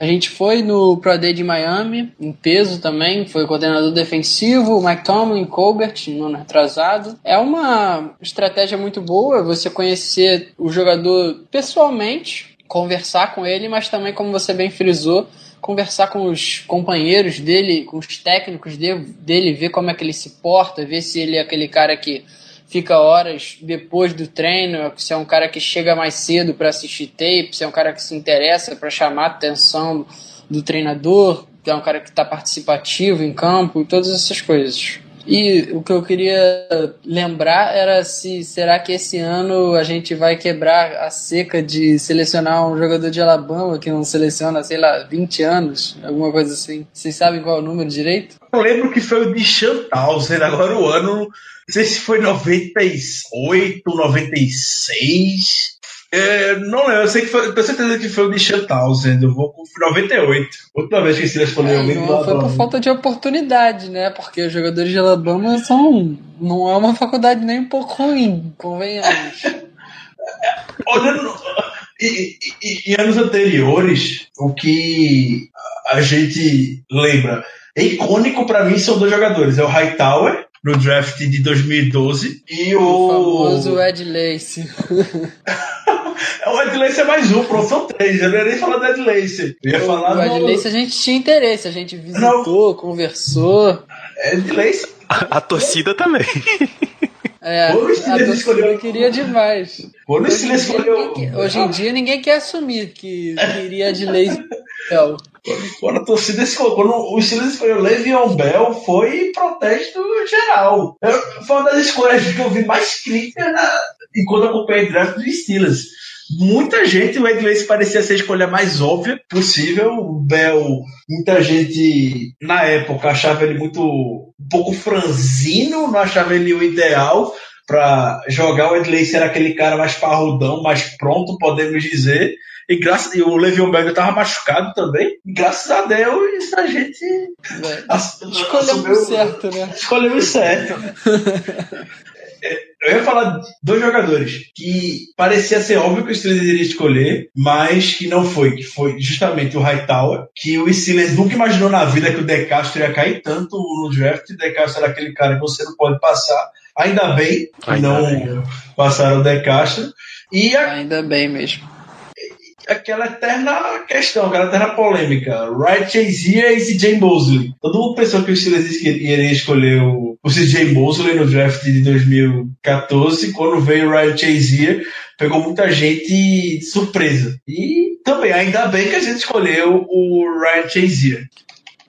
A gente foi no Pro Day de Miami, em peso também, foi coordenador defensivo, Mike Tomlin, Colbert, no ano retrasado. É uma estratégia muito boa você conhecer o jogador pessoalmente, conversar com ele, mas também, como você bem frisou, conversar com os companheiros dele, com os técnicos dele, dele, ver como é que ele se porta, ver se ele é aquele cara que fica horas depois do treino, se é um cara que chega mais cedo para assistir tape, se é um cara que se interessa para chamar a atenção do treinador, é um cara que está participativo em campo, todas essas coisas. E o que eu queria lembrar era se será que esse ano a gente vai quebrar a seca de selecionar um jogador de Alabama que não seleciona, sei lá, 20 anos, alguma coisa assim. Vocês sabem qual é o número direito? Eu lembro que foi o de Chantalzer, agora o ano, não sei se foi 98, 96. É, não lembro, eu sei que foi, tenho certeza que foi o de Chantalzer, eu vou com 98. Outra vez que esse escolheu É, alguém não, foi por falta de oportunidade, né? Porque os jogadores de Alabama são. Não é uma faculdade nem um pouco ruim, convenhamos. Olhando em anos anteriores, o que a gente lembra é icônico pra mim são dois jogadores: é o Hightower, no draft de 2012, e O o. famoso Ed Lace. o Ed Lace é mais um, pronto, são três. Eu não ia nem falar do Ed Lace. Eu ia falar O Ed do. Lace a gente tinha interesse, a gente visitou, conversou. Ed Lace. A, a torcida também. É, Ou o a Steelers torcida escolheu- queria demais. Quando o Hoje escolheu. hoje em dia ninguém quer assumir que queria Ed Lace. Então, Quando a torcida quando o Steelers escolheu Le'Veon Bell, foi protesto geral. Foi uma das escolhas que eu vi mais crítica na- enquanto acompanhei o draft dos Steelers. Muita gente, o Ed parecia ser a escolha mais óbvia possível. O Bell, muita gente na época achava ele muito um pouco franzino, não achava ele o ideal para jogar. O Ed Lace era aquele cara mais parrudão, mais pronto, podemos dizer. E, graças, e o Le'Veon Bell estava machucado também. E graças a Deus a gente é, ass- assumiu- certo, né? Escolhemos certo. É, Eu ia falar de dois jogadores que parecia ser óbvio que o Steelers iria escolher, mas que não foi, que foi justamente o Hightower, que o Steelers nunca imaginou na vida que o De Castro ia cair tanto no draft. O De Castro era aquele cara que você não pode passar. Ainda bem que Ainda não bem. passaram o De Castro. E a Ainda bem mesmo. Aquela eterna questão, aquela eterna polêmica. Ryan Chazier e CJ Mosley. Todo mundo pensou que o Steelers iria escolher o, o CJ Mosley no draft de 2014. Quando veio o Ryan Chazier, pegou muita gente de surpresa. E também, ainda bem que a gente escolheu o Ryan Chazier.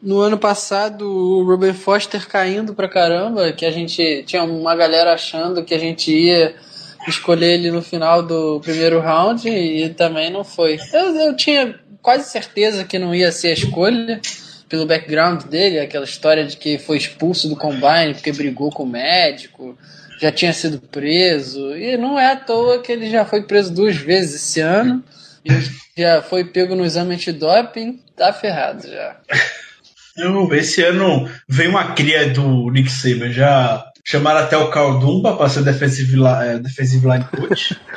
No ano passado, o Ruben Foster caindo pra caramba, que a gente tinha uma galera achando que a gente ia escolher ele no final do primeiro round e também não foi. Eu, eu tinha quase certeza que não ia ser a escolha pelo background dele, aquela história de que foi expulso do combine porque brigou com o médico, já tinha sido preso, e não é à toa que ele já foi preso duas vezes esse ano, e já foi pego no exame antidoping, tá ferrado já. Eu, esse ano vem uma cria do Nick Saban. Já chamaram até o Caldumba para ser defensive, eh, defensive line coach.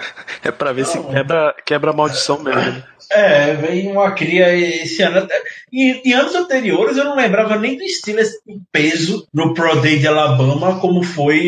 É pra ver se quebra, quebra a maldição mesmo. né? É, vem uma cria esse ano. Até- Em, em anos anteriores eu não lembrava nem do Steelers em peso no Pro Day de Alabama como foi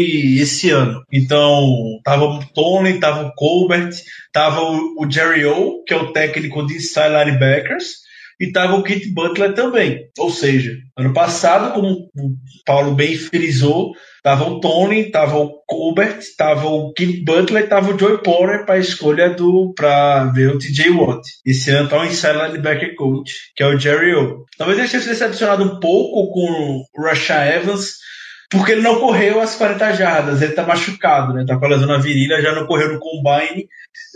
esse ano. Então, tava o Tony, tava o Colbert, tava o, o Jerry O, que é o técnico de inside linebackers, e tava o Kit Butler também. Ou seja, ano passado, como o Paulo bem frisou, Tava o Tony, tava o Colbert, tava o Kit Butler, tava o Joey Porter para escolha do para ver o TJ Watt. Esse ano tá o inside linebacker coach, que é o Jerry O. Talvez ele tenha se decepcionado um pouco com o Rasha Evans, porque ele não correu as 40 jardas, ele tá machucado, né? Tá com a lesão na virilha, já não correu no combine.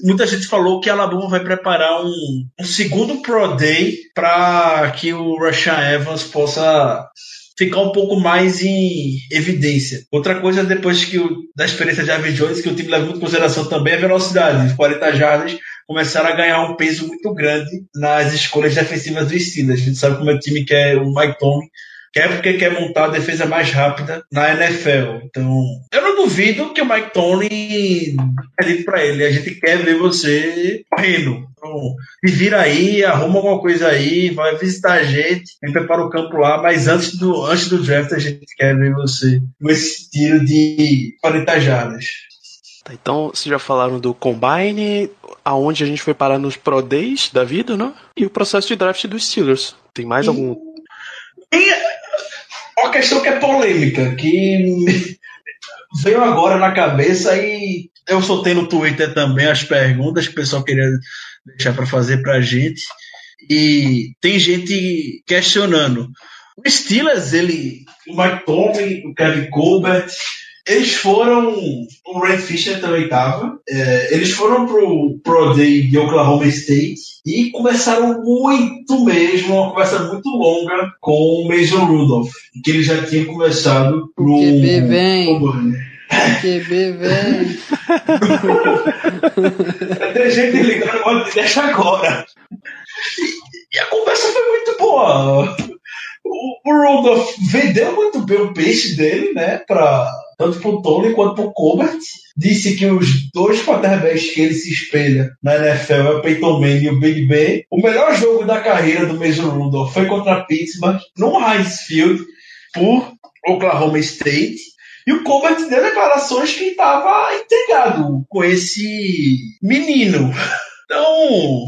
Muita gente falou que a Alabama vai preparar um, um segundo Pro Day para que o Rashan Evans possa ficar um pouco mais em evidência. Outra coisa, depois que o, da experiência de Avi Jones, que o time leva muito em consideração também, é a velocidade. Os 40 jardas começaram a ganhar um peso muito grande nas escolhas defensivas do Steelers. A gente sabe como é o time que é o Mike Tomlin quer porque quer montar a defesa mais rápida na NFL. Então, eu não duvido que o Mike Tony dito para ele, a gente quer ver você correndo. Então, se vira aí, arruma alguma coisa aí, vai visitar a gente, a gente prepara o campo lá, mas antes do, antes do draft a gente quer ver você com esse tiro de 40 jardas. Tá, então, vocês já falaram do Combine, aonde a gente foi parar nos Pro Days da vida, né? E o processo de draft dos Steelers. Tem mais algum E uma questão que é polêmica, que veio agora na cabeça e eu soltei no Twitter também as perguntas que o pessoal queria deixar para fazer pra gente. E tem gente questionando. O Steelers, ele, o Mike Tomlin, o Kevin Colbert, eles foram. O Red Fisher também estava. eles foram pro Pro Day de Oklahoma State e começaram muito mesmo, uma conversa muito longa com o Mason Rudolph, que ele já tinha conversado no. QB vem. QB, velho. Tem gente ligando, agora, deixa agora. E, e a conversa foi muito boa. O, o Rudolph vendeu muito bem o peixe dele, né? Pra, tanto pro Tony quanto pro Colbert. Disse que os dois quarterbacks que ele se espelha na NFL é o Peyton Manning e o Big Ben. O melhor jogo da carreira do Mason Rudolph foi contra Pittsburgh, no Heinz Field, por Oklahoma State. E o Colbert deu declarações que estava intrigado com esse menino. Então,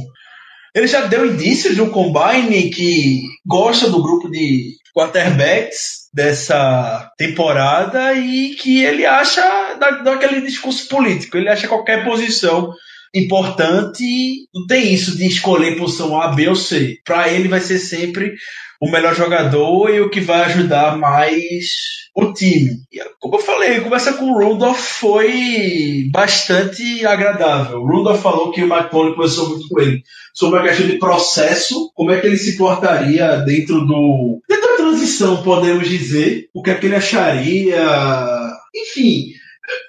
ele já deu indícios no combine que gosta do grupo de quarterbacks dessa temporada e que ele acha daquele discurso político. Ele acha qualquer posição importante. Não tem isso de escolher posição A, B ou C. Para ele vai ser sempre o melhor jogador e o que vai ajudar mais o time. E, como eu falei, a conversa com o Rudolph foi bastante agradável. O Rudolph falou que o McCollum conversou muito com ele sobre a questão de processo, como é que ele se portaria dentro do dentro transição, podemos dizer, o que é que ele acharia, enfim.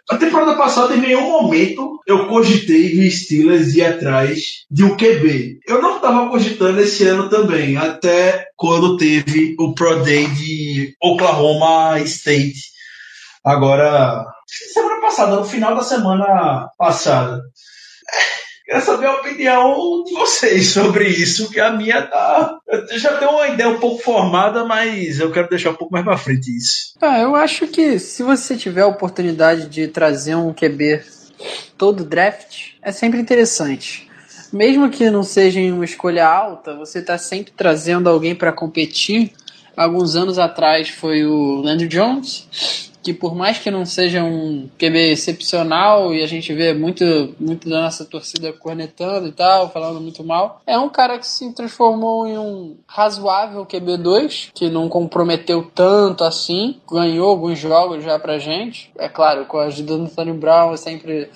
A temporada passada, em nenhum momento, eu cogitei o Steelers ir atrás de um QB. Eu não estava cogitando esse ano também, até quando teve o Pro Day de Oklahoma State, agora semana passada, no final da semana passada. Quero saber a opinião de vocês sobre isso, que a minha tá. Eu já tenho uma ideia um pouco formada, mas eu quero deixar um pouco mais pra frente isso. Ah, eu acho que se você tiver a oportunidade de trazer um QB todo draft, é sempre interessante. Mesmo que não seja em uma escolha alta, você está sempre trazendo alguém para competir. Alguns anos atrás foi o Landry Jones, que por mais que não seja um QB excepcional e a gente vê muito, muito da nossa torcida cornetando e tal, falando muito mal, é um cara que se transformou em um razoável QB2, que não comprometeu tanto assim, ganhou alguns jogos já pra gente. É claro, com a ajuda do Tony Brown é sempre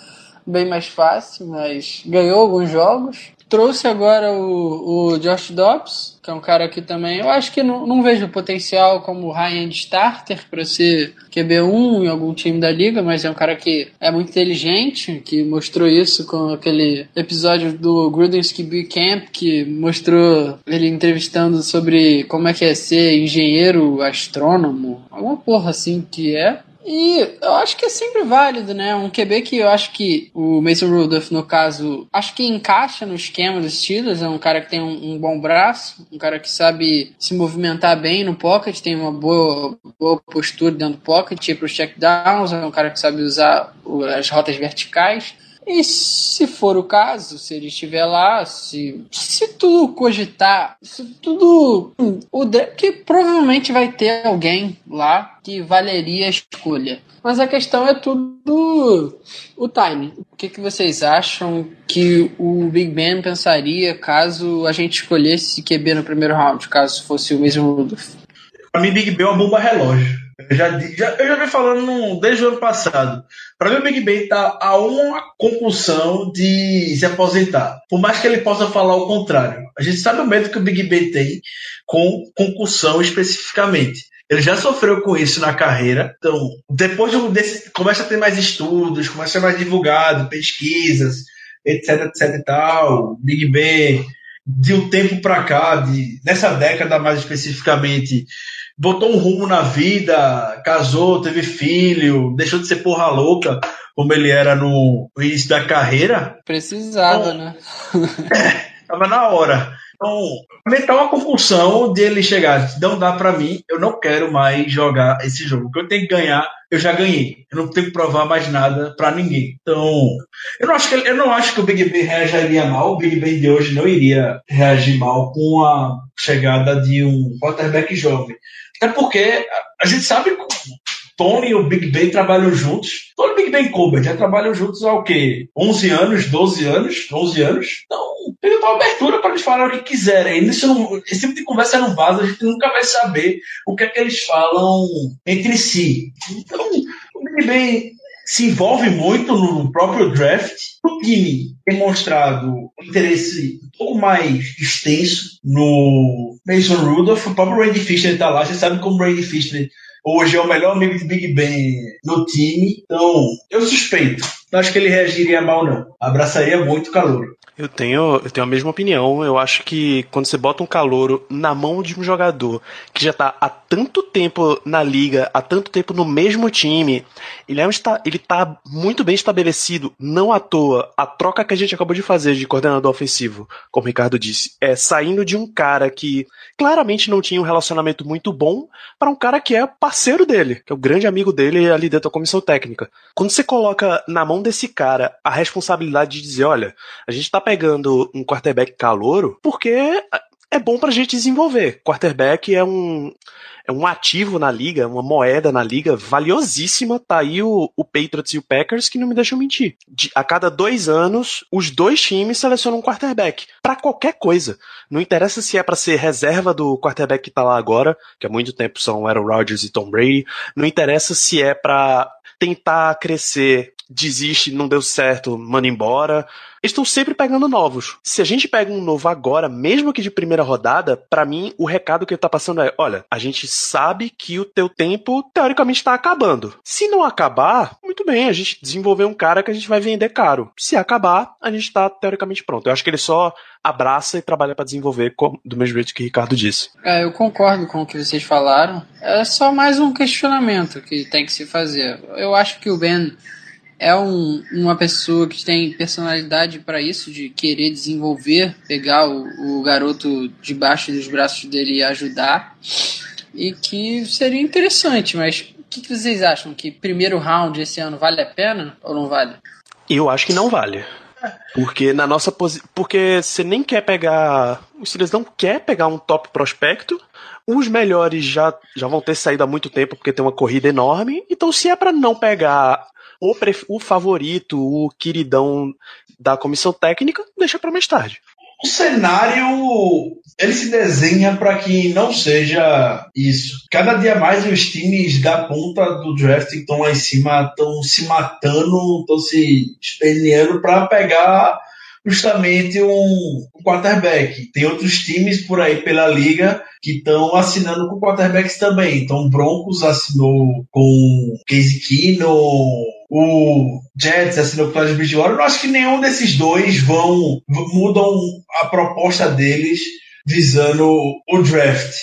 bem mais fácil, mas ganhou alguns jogos. Trouxe agora o, o Josh Dobbs, que é um cara que também eu acho que não, não vejo potencial como high-end starter para ser QB1 em algum time da liga, mas é um cara que é muito inteligente, que mostrou isso com aquele episódio do Gruden Ski Camp, que mostrou ele entrevistando sobre como é que é ser engenheiro astrônomo, alguma porra assim que é. E eu acho que é sempre válido, né? Um QB que eu acho que o Mason Rudolph, no caso, acho que encaixa no esquema dos Steelers. É um cara que tem um, um bom braço, um cara que sabe se movimentar bem no pocket, tem uma boa, boa postura dentro do pocket, para os checkdowns, é um cara que sabe usar as rotas verticais. E se for o caso, se ele estiver lá, se, se tudo cogitar, se tudo. O, que provavelmente vai ter alguém lá que valeria a escolha. Mas a questão é tudo o time. O que, que vocês acham que o Big Ben pensaria caso a gente escolhesse QB no primeiro round, caso fosse o mesmo Rudolph? Pra mim, Big Ben é uma bomba relógio. Eu já, já, eu já falando desde o ano passado. Para mim, o Big Ben está a uma compulsão de se aposentar. Por mais que ele possa falar o contrário. A gente sabe o medo que o Big Ben tem com concussão especificamente. Ele já sofreu com isso na carreira. Então, depois desse, começa a ter mais estudos, começa a ser mais divulgado, pesquisas, etc, etc e tal. Big Ben, de um tempo para cá, de, nessa década mais especificamente, botou um rumo na vida, casou, teve filho, deixou de ser porra louca, como ele era no início da carreira. Precisava, então, né? é, tava na hora. Então, aumentar uma compulsão de ele chegar, não dá para mim, eu não quero mais jogar esse jogo. O que eu tenho que ganhar, eu já ganhei. Eu não tenho que provar mais nada para ninguém. Então, eu não acho que eu não acho que o Big Ben reagiria mal. O Big Ben de hoje não iria reagir mal com a chegada de um quarterback jovem. Até porque a gente sabe que Tony e o Big Ben trabalham juntos. Tony e Big Ben Colbert já trabalham juntos há o quê? 11 anos, 12 anos, 11 anos. Então, tem uma abertura para eles falarem o que quiserem. Isso não, esse tipo de conversa não vaza, a gente nunca vai saber o que é que eles falam entre si. Então, o Big Ben se envolve muito no próprio draft. O time tem mostrado um interesse um pouco mais extenso no Mason Rudolph. O próprio Randy Fisher está lá. Você sabe como o Randy Fisher hoje é o melhor amigo de Big Ben no time. Então, eu suspeito. Não acho que ele reagiria mal, não. Abraçaria muito o calor. Eu tenho, eu tenho a mesma opinião. Eu acho que quando você bota um calouro na mão de um jogador que já está há tanto tempo na liga, há tanto tempo no mesmo time, ele, é um, ele tá muito bem estabelecido, não à toa. A troca que a gente acabou de fazer de coordenador ofensivo, como o Ricardo disse, é saindo de um cara que claramente não tinha um relacionamento muito bom para um cara que é parceiro dele, que é o grande amigo dele ali dentro da comissão técnica. Quando você coloca na mão desse cara a responsabilidade de dizer, olha, a gente está pegando um quarterback calouro porque é bom pra gente desenvolver. Quarterback é um, é um ativo na liga, uma moeda na liga valiosíssima. Tá aí o, o Patriots e o Packers que não me deixam mentir. De, a cada dois anos, os dois times selecionam um quarterback. para qualquer coisa. Não interessa se é para ser reserva do quarterback que tá lá agora, que há muito tempo são Aaron Rodgers e Tom Brady. Não interessa se é para tentar crescer desiste, não deu certo, manda embora. Eles estão sempre pegando novos. Se a gente pega um novo agora, mesmo que de primeira rodada, para mim o recado que ele tá passando é: olha, a gente sabe que o teu tempo teoricamente tá acabando. Se não acabar, muito bem, a gente desenvolveu um cara que a gente vai vender caro. Se acabar, a gente tá teoricamente pronto. Eu acho que ele só abraça e trabalha para desenvolver, do mesmo jeito que o Ricardo disse. É, eu concordo com o que vocês falaram. É só mais um questionamento que tem que se fazer. Eu acho que o Ben é um, uma pessoa que tem personalidade para isso, de querer desenvolver, pegar o, o garoto debaixo dos braços dele e ajudar. E que seria interessante, mas o que, que vocês acham? Que primeiro round esse ano vale a pena ou não vale? Eu acho que não vale. Porque na nossa posição. Porque você nem quer pegar. Os Steelers não quer pegar um top prospecto. Os melhores já, já vão ter saído há muito tempo porque tem uma corrida enorme. Então, se é para não pegar o, o favorito, o queridão da comissão técnica, deixa para mais tarde. O cenário ele se desenha para que não seja isso. Cada dia mais os times da ponta do draft estão lá em cima, estão se matando, estão se esperneando para pegar justamente um, um quarterback. Tem outros times por aí pela liga que estão assinando com quarterbacks também. Então, Broncos assinou com Casey Keenum, o Jets assinou com Clyde Bridgewater. Eu acho que nenhum desses dois vão mudam a proposta deles visando o draft.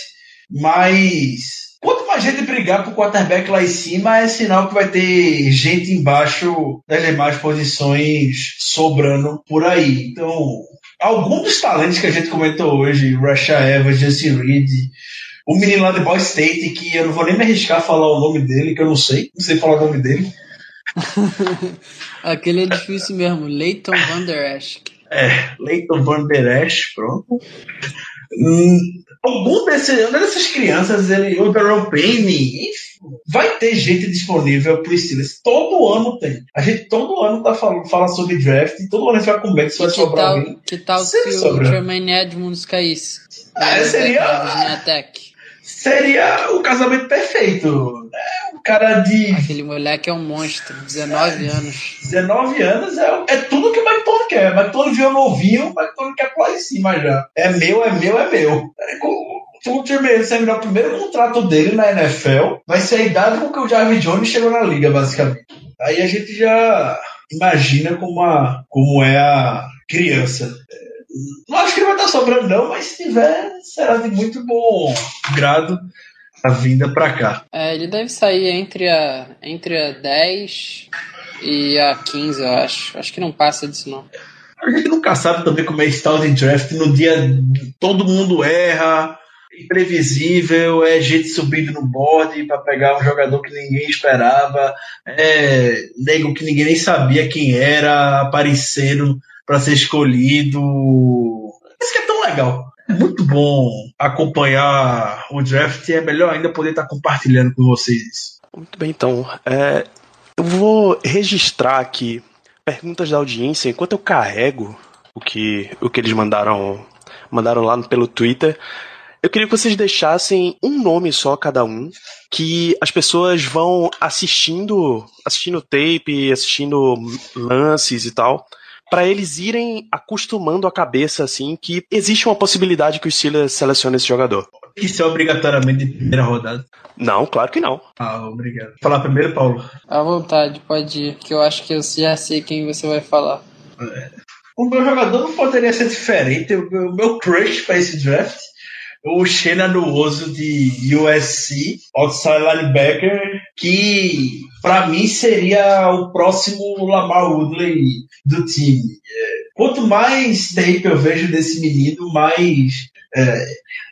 Mas Quanto mais gente brigar pro quarterback lá em cima, é sinal que vai ter gente embaixo das demais posições sobrando por aí. Então, alguns dos talentos que a gente comentou hoje, Rasha Evans, Justin Reed, o menino lá de Boy State, que eu não vou nem me arriscar a falar o nome dele, que eu não sei, não sei falar o nome dele. Aquele é difícil mesmo, Leighton Van Der Esch. É, Leighton Van Der Esch, pronto. Hum, algum desse, uma dessas crianças, ele, o Daryl Payne, vai ter gente disponível pro Steelers. Todo ano tem. A gente todo ano tá falando fala sobre draft e todo ano a gente vai com medo se vai sobrar tal, alguém. Que tal se, se o Jermaine Edmonds caísse? É, seria. Seria o casamento perfeito. É, um cara de. Aquele moleque é um monstro, 19 anos. 19 anos é, é tudo que o McTominay quer. McTominay viu novinho, o McTominay quer pular em cima já. É meu, é meu, é meu. É, o Jermaine terminar o primeiro contrato dele na NFL, vai ser a idade com que o Jarvis Jones chegou na liga, basicamente. Aí a gente já imagina como, a, como é a criança. Não acho que ele vai estar sobrando, não, mas se tiver, será de muito bom grado a vinda para cá. É, ele deve sair entre a, entre a 10 e a 15, eu acho. Acho que não passa disso, não. A gente nunca sabe também como é de draft. No dia todo mundo erra, imprevisível, é gente subindo no board para pegar um jogador que ninguém esperava, é nego que ninguém nem sabia quem era, aparecendo para ser escolhido. Isso que é tão legal. É muito bom acompanhar o draft e é melhor ainda poder estar compartilhando com vocês isso. Muito bem, então. É, eu vou registrar aqui perguntas da audiência enquanto eu carrego o que, o que eles mandaram, mandaram lá pelo Twitter. Eu queria que vocês deixassem um nome só cada um, que as pessoas vão assistindo, assistindo tape, assistindo lances e tal, para eles irem acostumando a cabeça assim que existe uma possibilidade que o Steelers selecione esse jogador. Isso é obrigatoriamente de primeira rodada? Não, claro que não. Ah, obrigado. Falar primeiro, Paulo? À vontade, pode ir, que eu acho que eu já sei quem você vai falar. É. O meu jogador não poderia ser diferente. O meu crush para esse draft o Xena Nuoso de USC, outside linebacker, que para mim seria o próximo Lamar Woodley do time. É, quanto mais tempo eu vejo desse menino, mais é,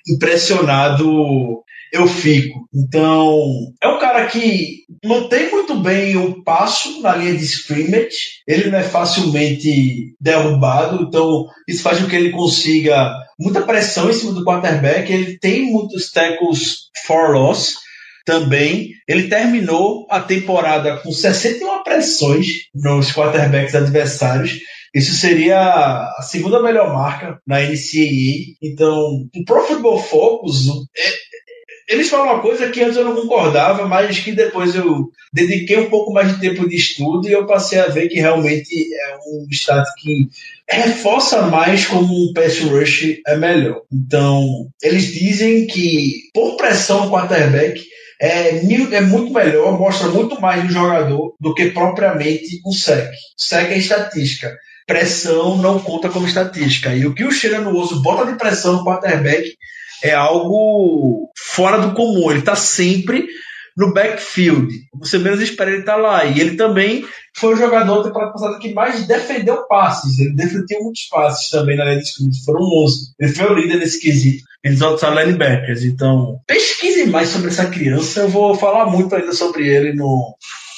impressionado eu fico. Então, é um cara que mantém muito bem o passo na linha de scrimmage, ele não é facilmente derrubado, então isso faz com que ele consiga muita pressão em cima do quarterback, ele tem muitos tackles for loss também. Ele terminou a temporada com 61 pressões nos quarterbacks adversários. Isso seria a segunda melhor marca na NCAA. Então, o Pro Football Focus é, eles falam uma coisa que antes eu não concordava, mas que depois eu dediquei um pouco mais de tempo de estudo e eu passei a ver que realmente é um stat que reforça mais como um pass rush é melhor. Então, eles dizem que por pressão no quarterback é, é muito melhor, mostra muito mais no jogador do que propriamente o SEC. SEC é estatística. Pressão não conta como estatística. E o que o Sheila no osso bota de pressão no quarterback é algo fora do comum. Ele está sempre no backfield. Você menos espera ele estar tá lá. E ele também foi o jogador da temporada passada que mais defendeu passes. Ele defendeu muitos passes também na linha de scrimmage. Foram 11. Ele foi o líder nesse quesito. Eles outside linebackers. Então, pesquise mais sobre essa criança. Eu vou falar muito ainda sobre ele no,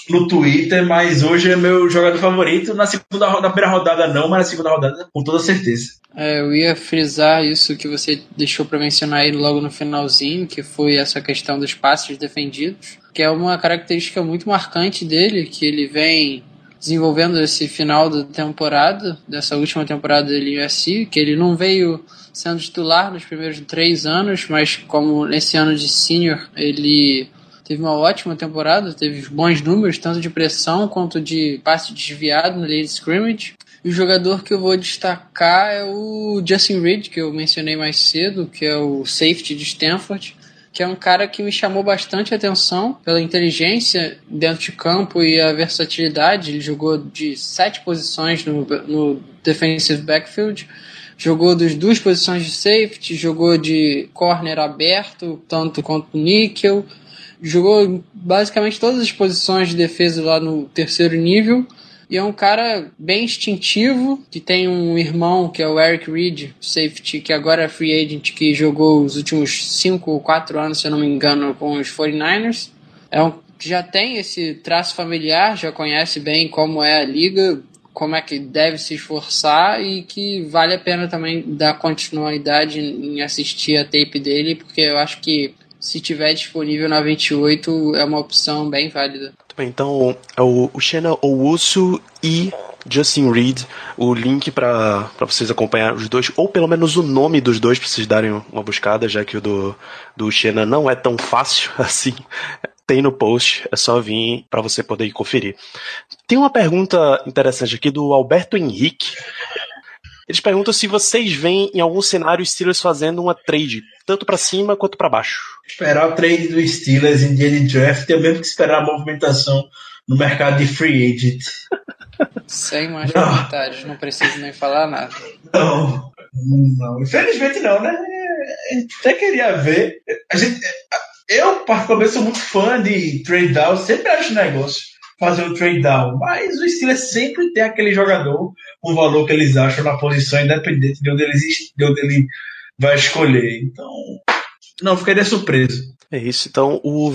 no Twitter, mas hoje é meu jogador favorito. Na segunda na primeira rodada não, mas na segunda rodada com toda certeza. É, eu ia frisar isso que você deixou para mencionar aí logo no finalzinho, que foi essa questão dos passes defendidos, que é uma característica muito marcante dele, que ele vem desenvolvendo esse final da temporada, dessa última temporada dele em USC, que ele não veio sendo titular nos primeiros três anos, mas como nesse ano de senior ele teve uma ótima temporada, teve bons números, tanto de pressão quanto de passe desviado no late scrimmage. E o jogador que eu vou destacar é o Justin Reed, que eu mencionei mais cedo, que é o safety de Stanford, que é um cara que me chamou bastante atenção pela inteligência dentro de campo e a versatilidade. Ele jogou de sete posições no, no defensive backfield, jogou das duas posições de safety, jogou de corner aberto, tanto quanto níquel, jogou basicamente todas as posições de defesa lá no terceiro nível. E é um cara bem instintivo, que tem um irmão que é o Eric Reed, safety, que agora é free agent, que jogou os últimos 5 ou 4 anos, se eu não me engano, com os 49ers. É um que já tem esse traço familiar, já conhece bem como é a liga, como é que deve se esforçar e que vale a pena também dar continuidade em assistir a tape dele, porque eu acho que se tiver disponível na 28, é uma opção bem válida. Então, é o, o Owusu e Justin Reed, o link para vocês acompanhar os dois, ou pelo menos o nome dos dois, para vocês darem uma buscada, já que o do, do Xena não é tão fácil assim. Tem no post, é só vir para você poder conferir. Tem uma pergunta interessante aqui do Alberto Henrique. Eles perguntam se vocês veem em algum cenário Steelers fazendo uma trade, tanto para cima quanto para baixo. Esperar o trade do Steelers em dia de draft é mesmo que esperar a movimentação no mercado de free agent. Sem mais não. comentários, não preciso nem falar nada. Não, não, infelizmente não, né? Até queria ver. A gente, eu, particularmente, sou muito fã de trade down, sempre acho negócio fazer o trade down. Mas o Steelers sempre tem aquele jogador com o valor que eles acham na posição, independente de onde, de onde ele vai escolher. Então, não ficaria surpreso. É isso. Então, o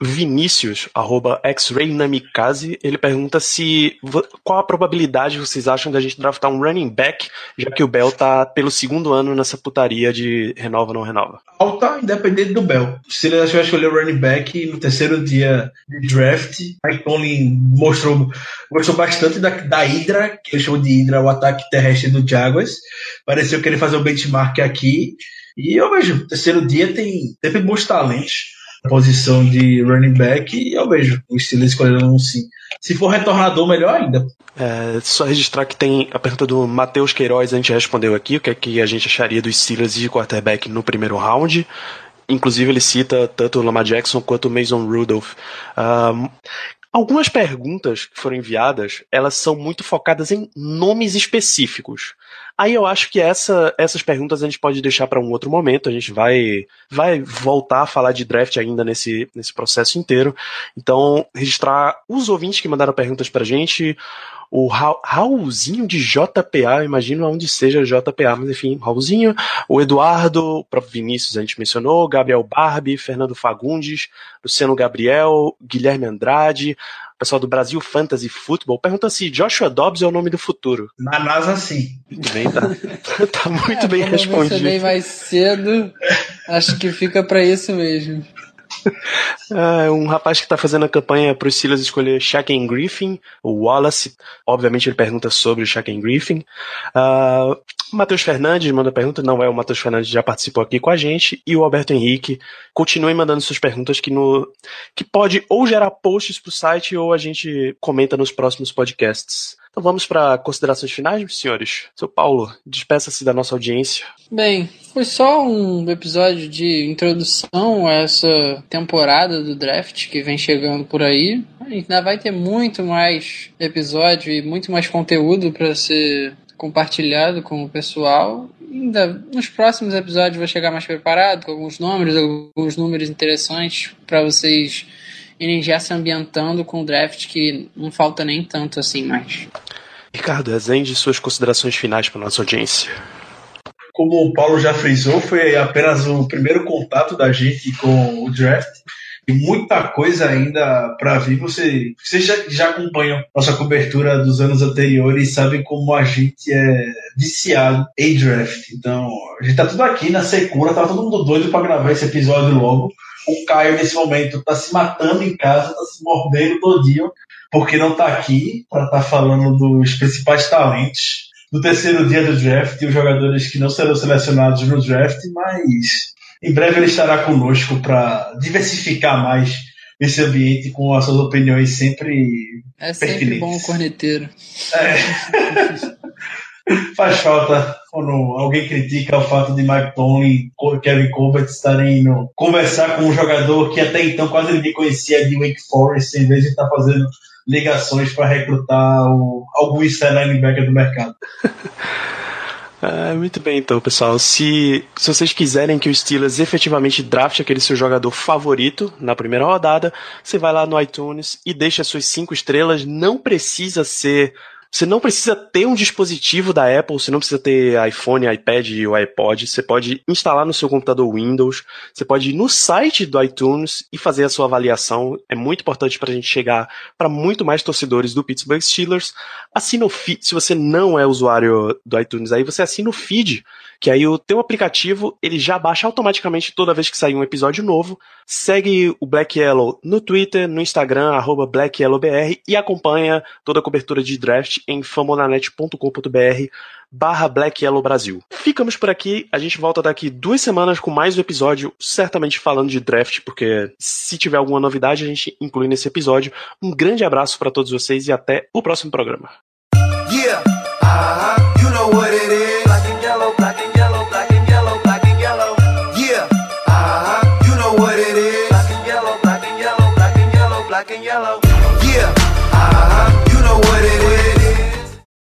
Vinícius, arroba xraynamikaze, ele pergunta se qual a probabilidade vocês acham da gente draftar um running back, já que o Bell tá pelo segundo ano nessa putaria de renova não renova. Alta, independente do Bell. Se ele vai escolher o running back no terceiro dia de draft, Mike Tomlin mostrou, mostrou bastante da, da Hydra, que ele chamou de Hydra, o ataque terrestre do Jaguars. Pareceu que ele fazer o benchmark aqui. E eu vejo, terceiro dia tem sempre bons talentos posição de running back e eu vejo o Steelers escolhendo um sim. Se for retornador, melhor ainda. É, só registrar que tem a pergunta do Matheus Queiroz, a gente respondeu aqui, o que é que a gente acharia dos Steelers de quarterback no primeiro round. Inclusive ele cita tanto o Lamar Jackson quanto o Mason Rudolph. Um, algumas perguntas que foram enviadas, elas são muito focadas em nomes específicos. Aí eu acho que essa, essas perguntas a gente pode deixar para um outro momento. A gente vai, vai voltar a falar de draft ainda nesse, nesse processo inteiro. Então, registrar os ouvintes que mandaram perguntas para a gente. O Ra Raulzinho de JPA, imagino onde seja JPA, mas enfim, Raulzinho, o Eduardo, o próprio Vinícius a gente mencionou, Gabriel Barbie, Fernando Fagundes, Luciano Gabriel, Guilherme Andrade, pessoal do Brasil Fantasy Football pergunta se Joshua Dobbs é o nome do futuro. Na NASA, sim. Muito bem, tá, tá muito é, bem respondido. Eu mais cedo, acho que fica para isso mesmo. É um rapaz que está fazendo a campanha para os Steelers escolher Shaquem Griffin, o Wallace. Obviamente ele pergunta sobre o Shaquem Griffin. Uh, Matheus Fernandes manda pergunta, não é o Matheus Fernandes, já participou aqui com a gente, e o Alberto Henrique. Continuem mandando suas perguntas que, no, que pode ou gerar posts para o site ou a gente comenta nos próximos podcasts. Então vamos para considerações finais, senhores. Seu Paulo, despeça-se da nossa audiência. Bem, foi só um episódio de introdução a essa temporada do draft que vem chegando por aí. Ainda vai ter muito mais episódio e muito mais conteúdo para ser compartilhado com o pessoal. Ainda nos próximos episódios vou chegar mais preparado com alguns números, alguns números interessantes para vocês irem já se ambientando com o draft que não falta nem tanto assim mais. Ricardo Rezende, suas considerações finais para nossa audiência. Como o Paulo já frisou, foi apenas o primeiro contato da gente com o draft e muita coisa ainda para vir. Você, vocês já, já acompanham nossa cobertura dos anos anteriores e sabem como a gente é viciado em draft. Então, a gente tá tudo aqui na secura, tá todo mundo doido para gravar esse episódio logo. O Caio, nesse momento, tá se matando em casa, tá se mordendo todinho, porque não tá aqui para estar tá falando dos principais talentos do terceiro dia do draft os jogadores que não serão selecionados no draft, mas em breve ele estará conosco para diversificar mais esse ambiente com as suas opiniões sempre. É sempre bom o corneteiro. É. Faz falta quando alguém critica o fato de Mike Tomlin e Kevin Colbert estarem indo conversar com um jogador que até então quase ninguém conhecia de Wake Forest, em vez de estar fazendo ligações para recrutar o, algum linebacker do mercado. Ah, muito bem, então, pessoal. Se, se vocês quiserem que o Steelers efetivamente draft aquele seu jogador favorito na primeira rodada, você vai lá no iTunes e deixa suas cinco estrelas. Não precisa ser você não precisa ter um dispositivo da Apple, você não precisa ter iPhone, iPad ou iPod. Você pode instalar no seu computador Windows, você pode ir no site do iTunes e fazer a sua avaliação. É muito importante para a gente chegar para muito mais torcedores do Pittsburgh Steelers. Assina o feed, se você não é usuário do iTunes aí, você assina o feed que aí o teu aplicativo ele já baixa automaticamente toda vez que sair um episódio novo. Segue o Black Yellow no Twitter, no Instagram, arroba BlackYellowBR e acompanha toda a cobertura de draft em famonanet.com.br barra Black Yellow Brasil. Ficamos por aqui, a gente volta daqui duas semanas com mais um episódio, certamente falando de draft, porque se tiver alguma novidade a gente inclui nesse episódio. Um grande abraço para todos vocês e até o próximo programa. Yeah. Uh -huh. you know black and yellow. Yeah.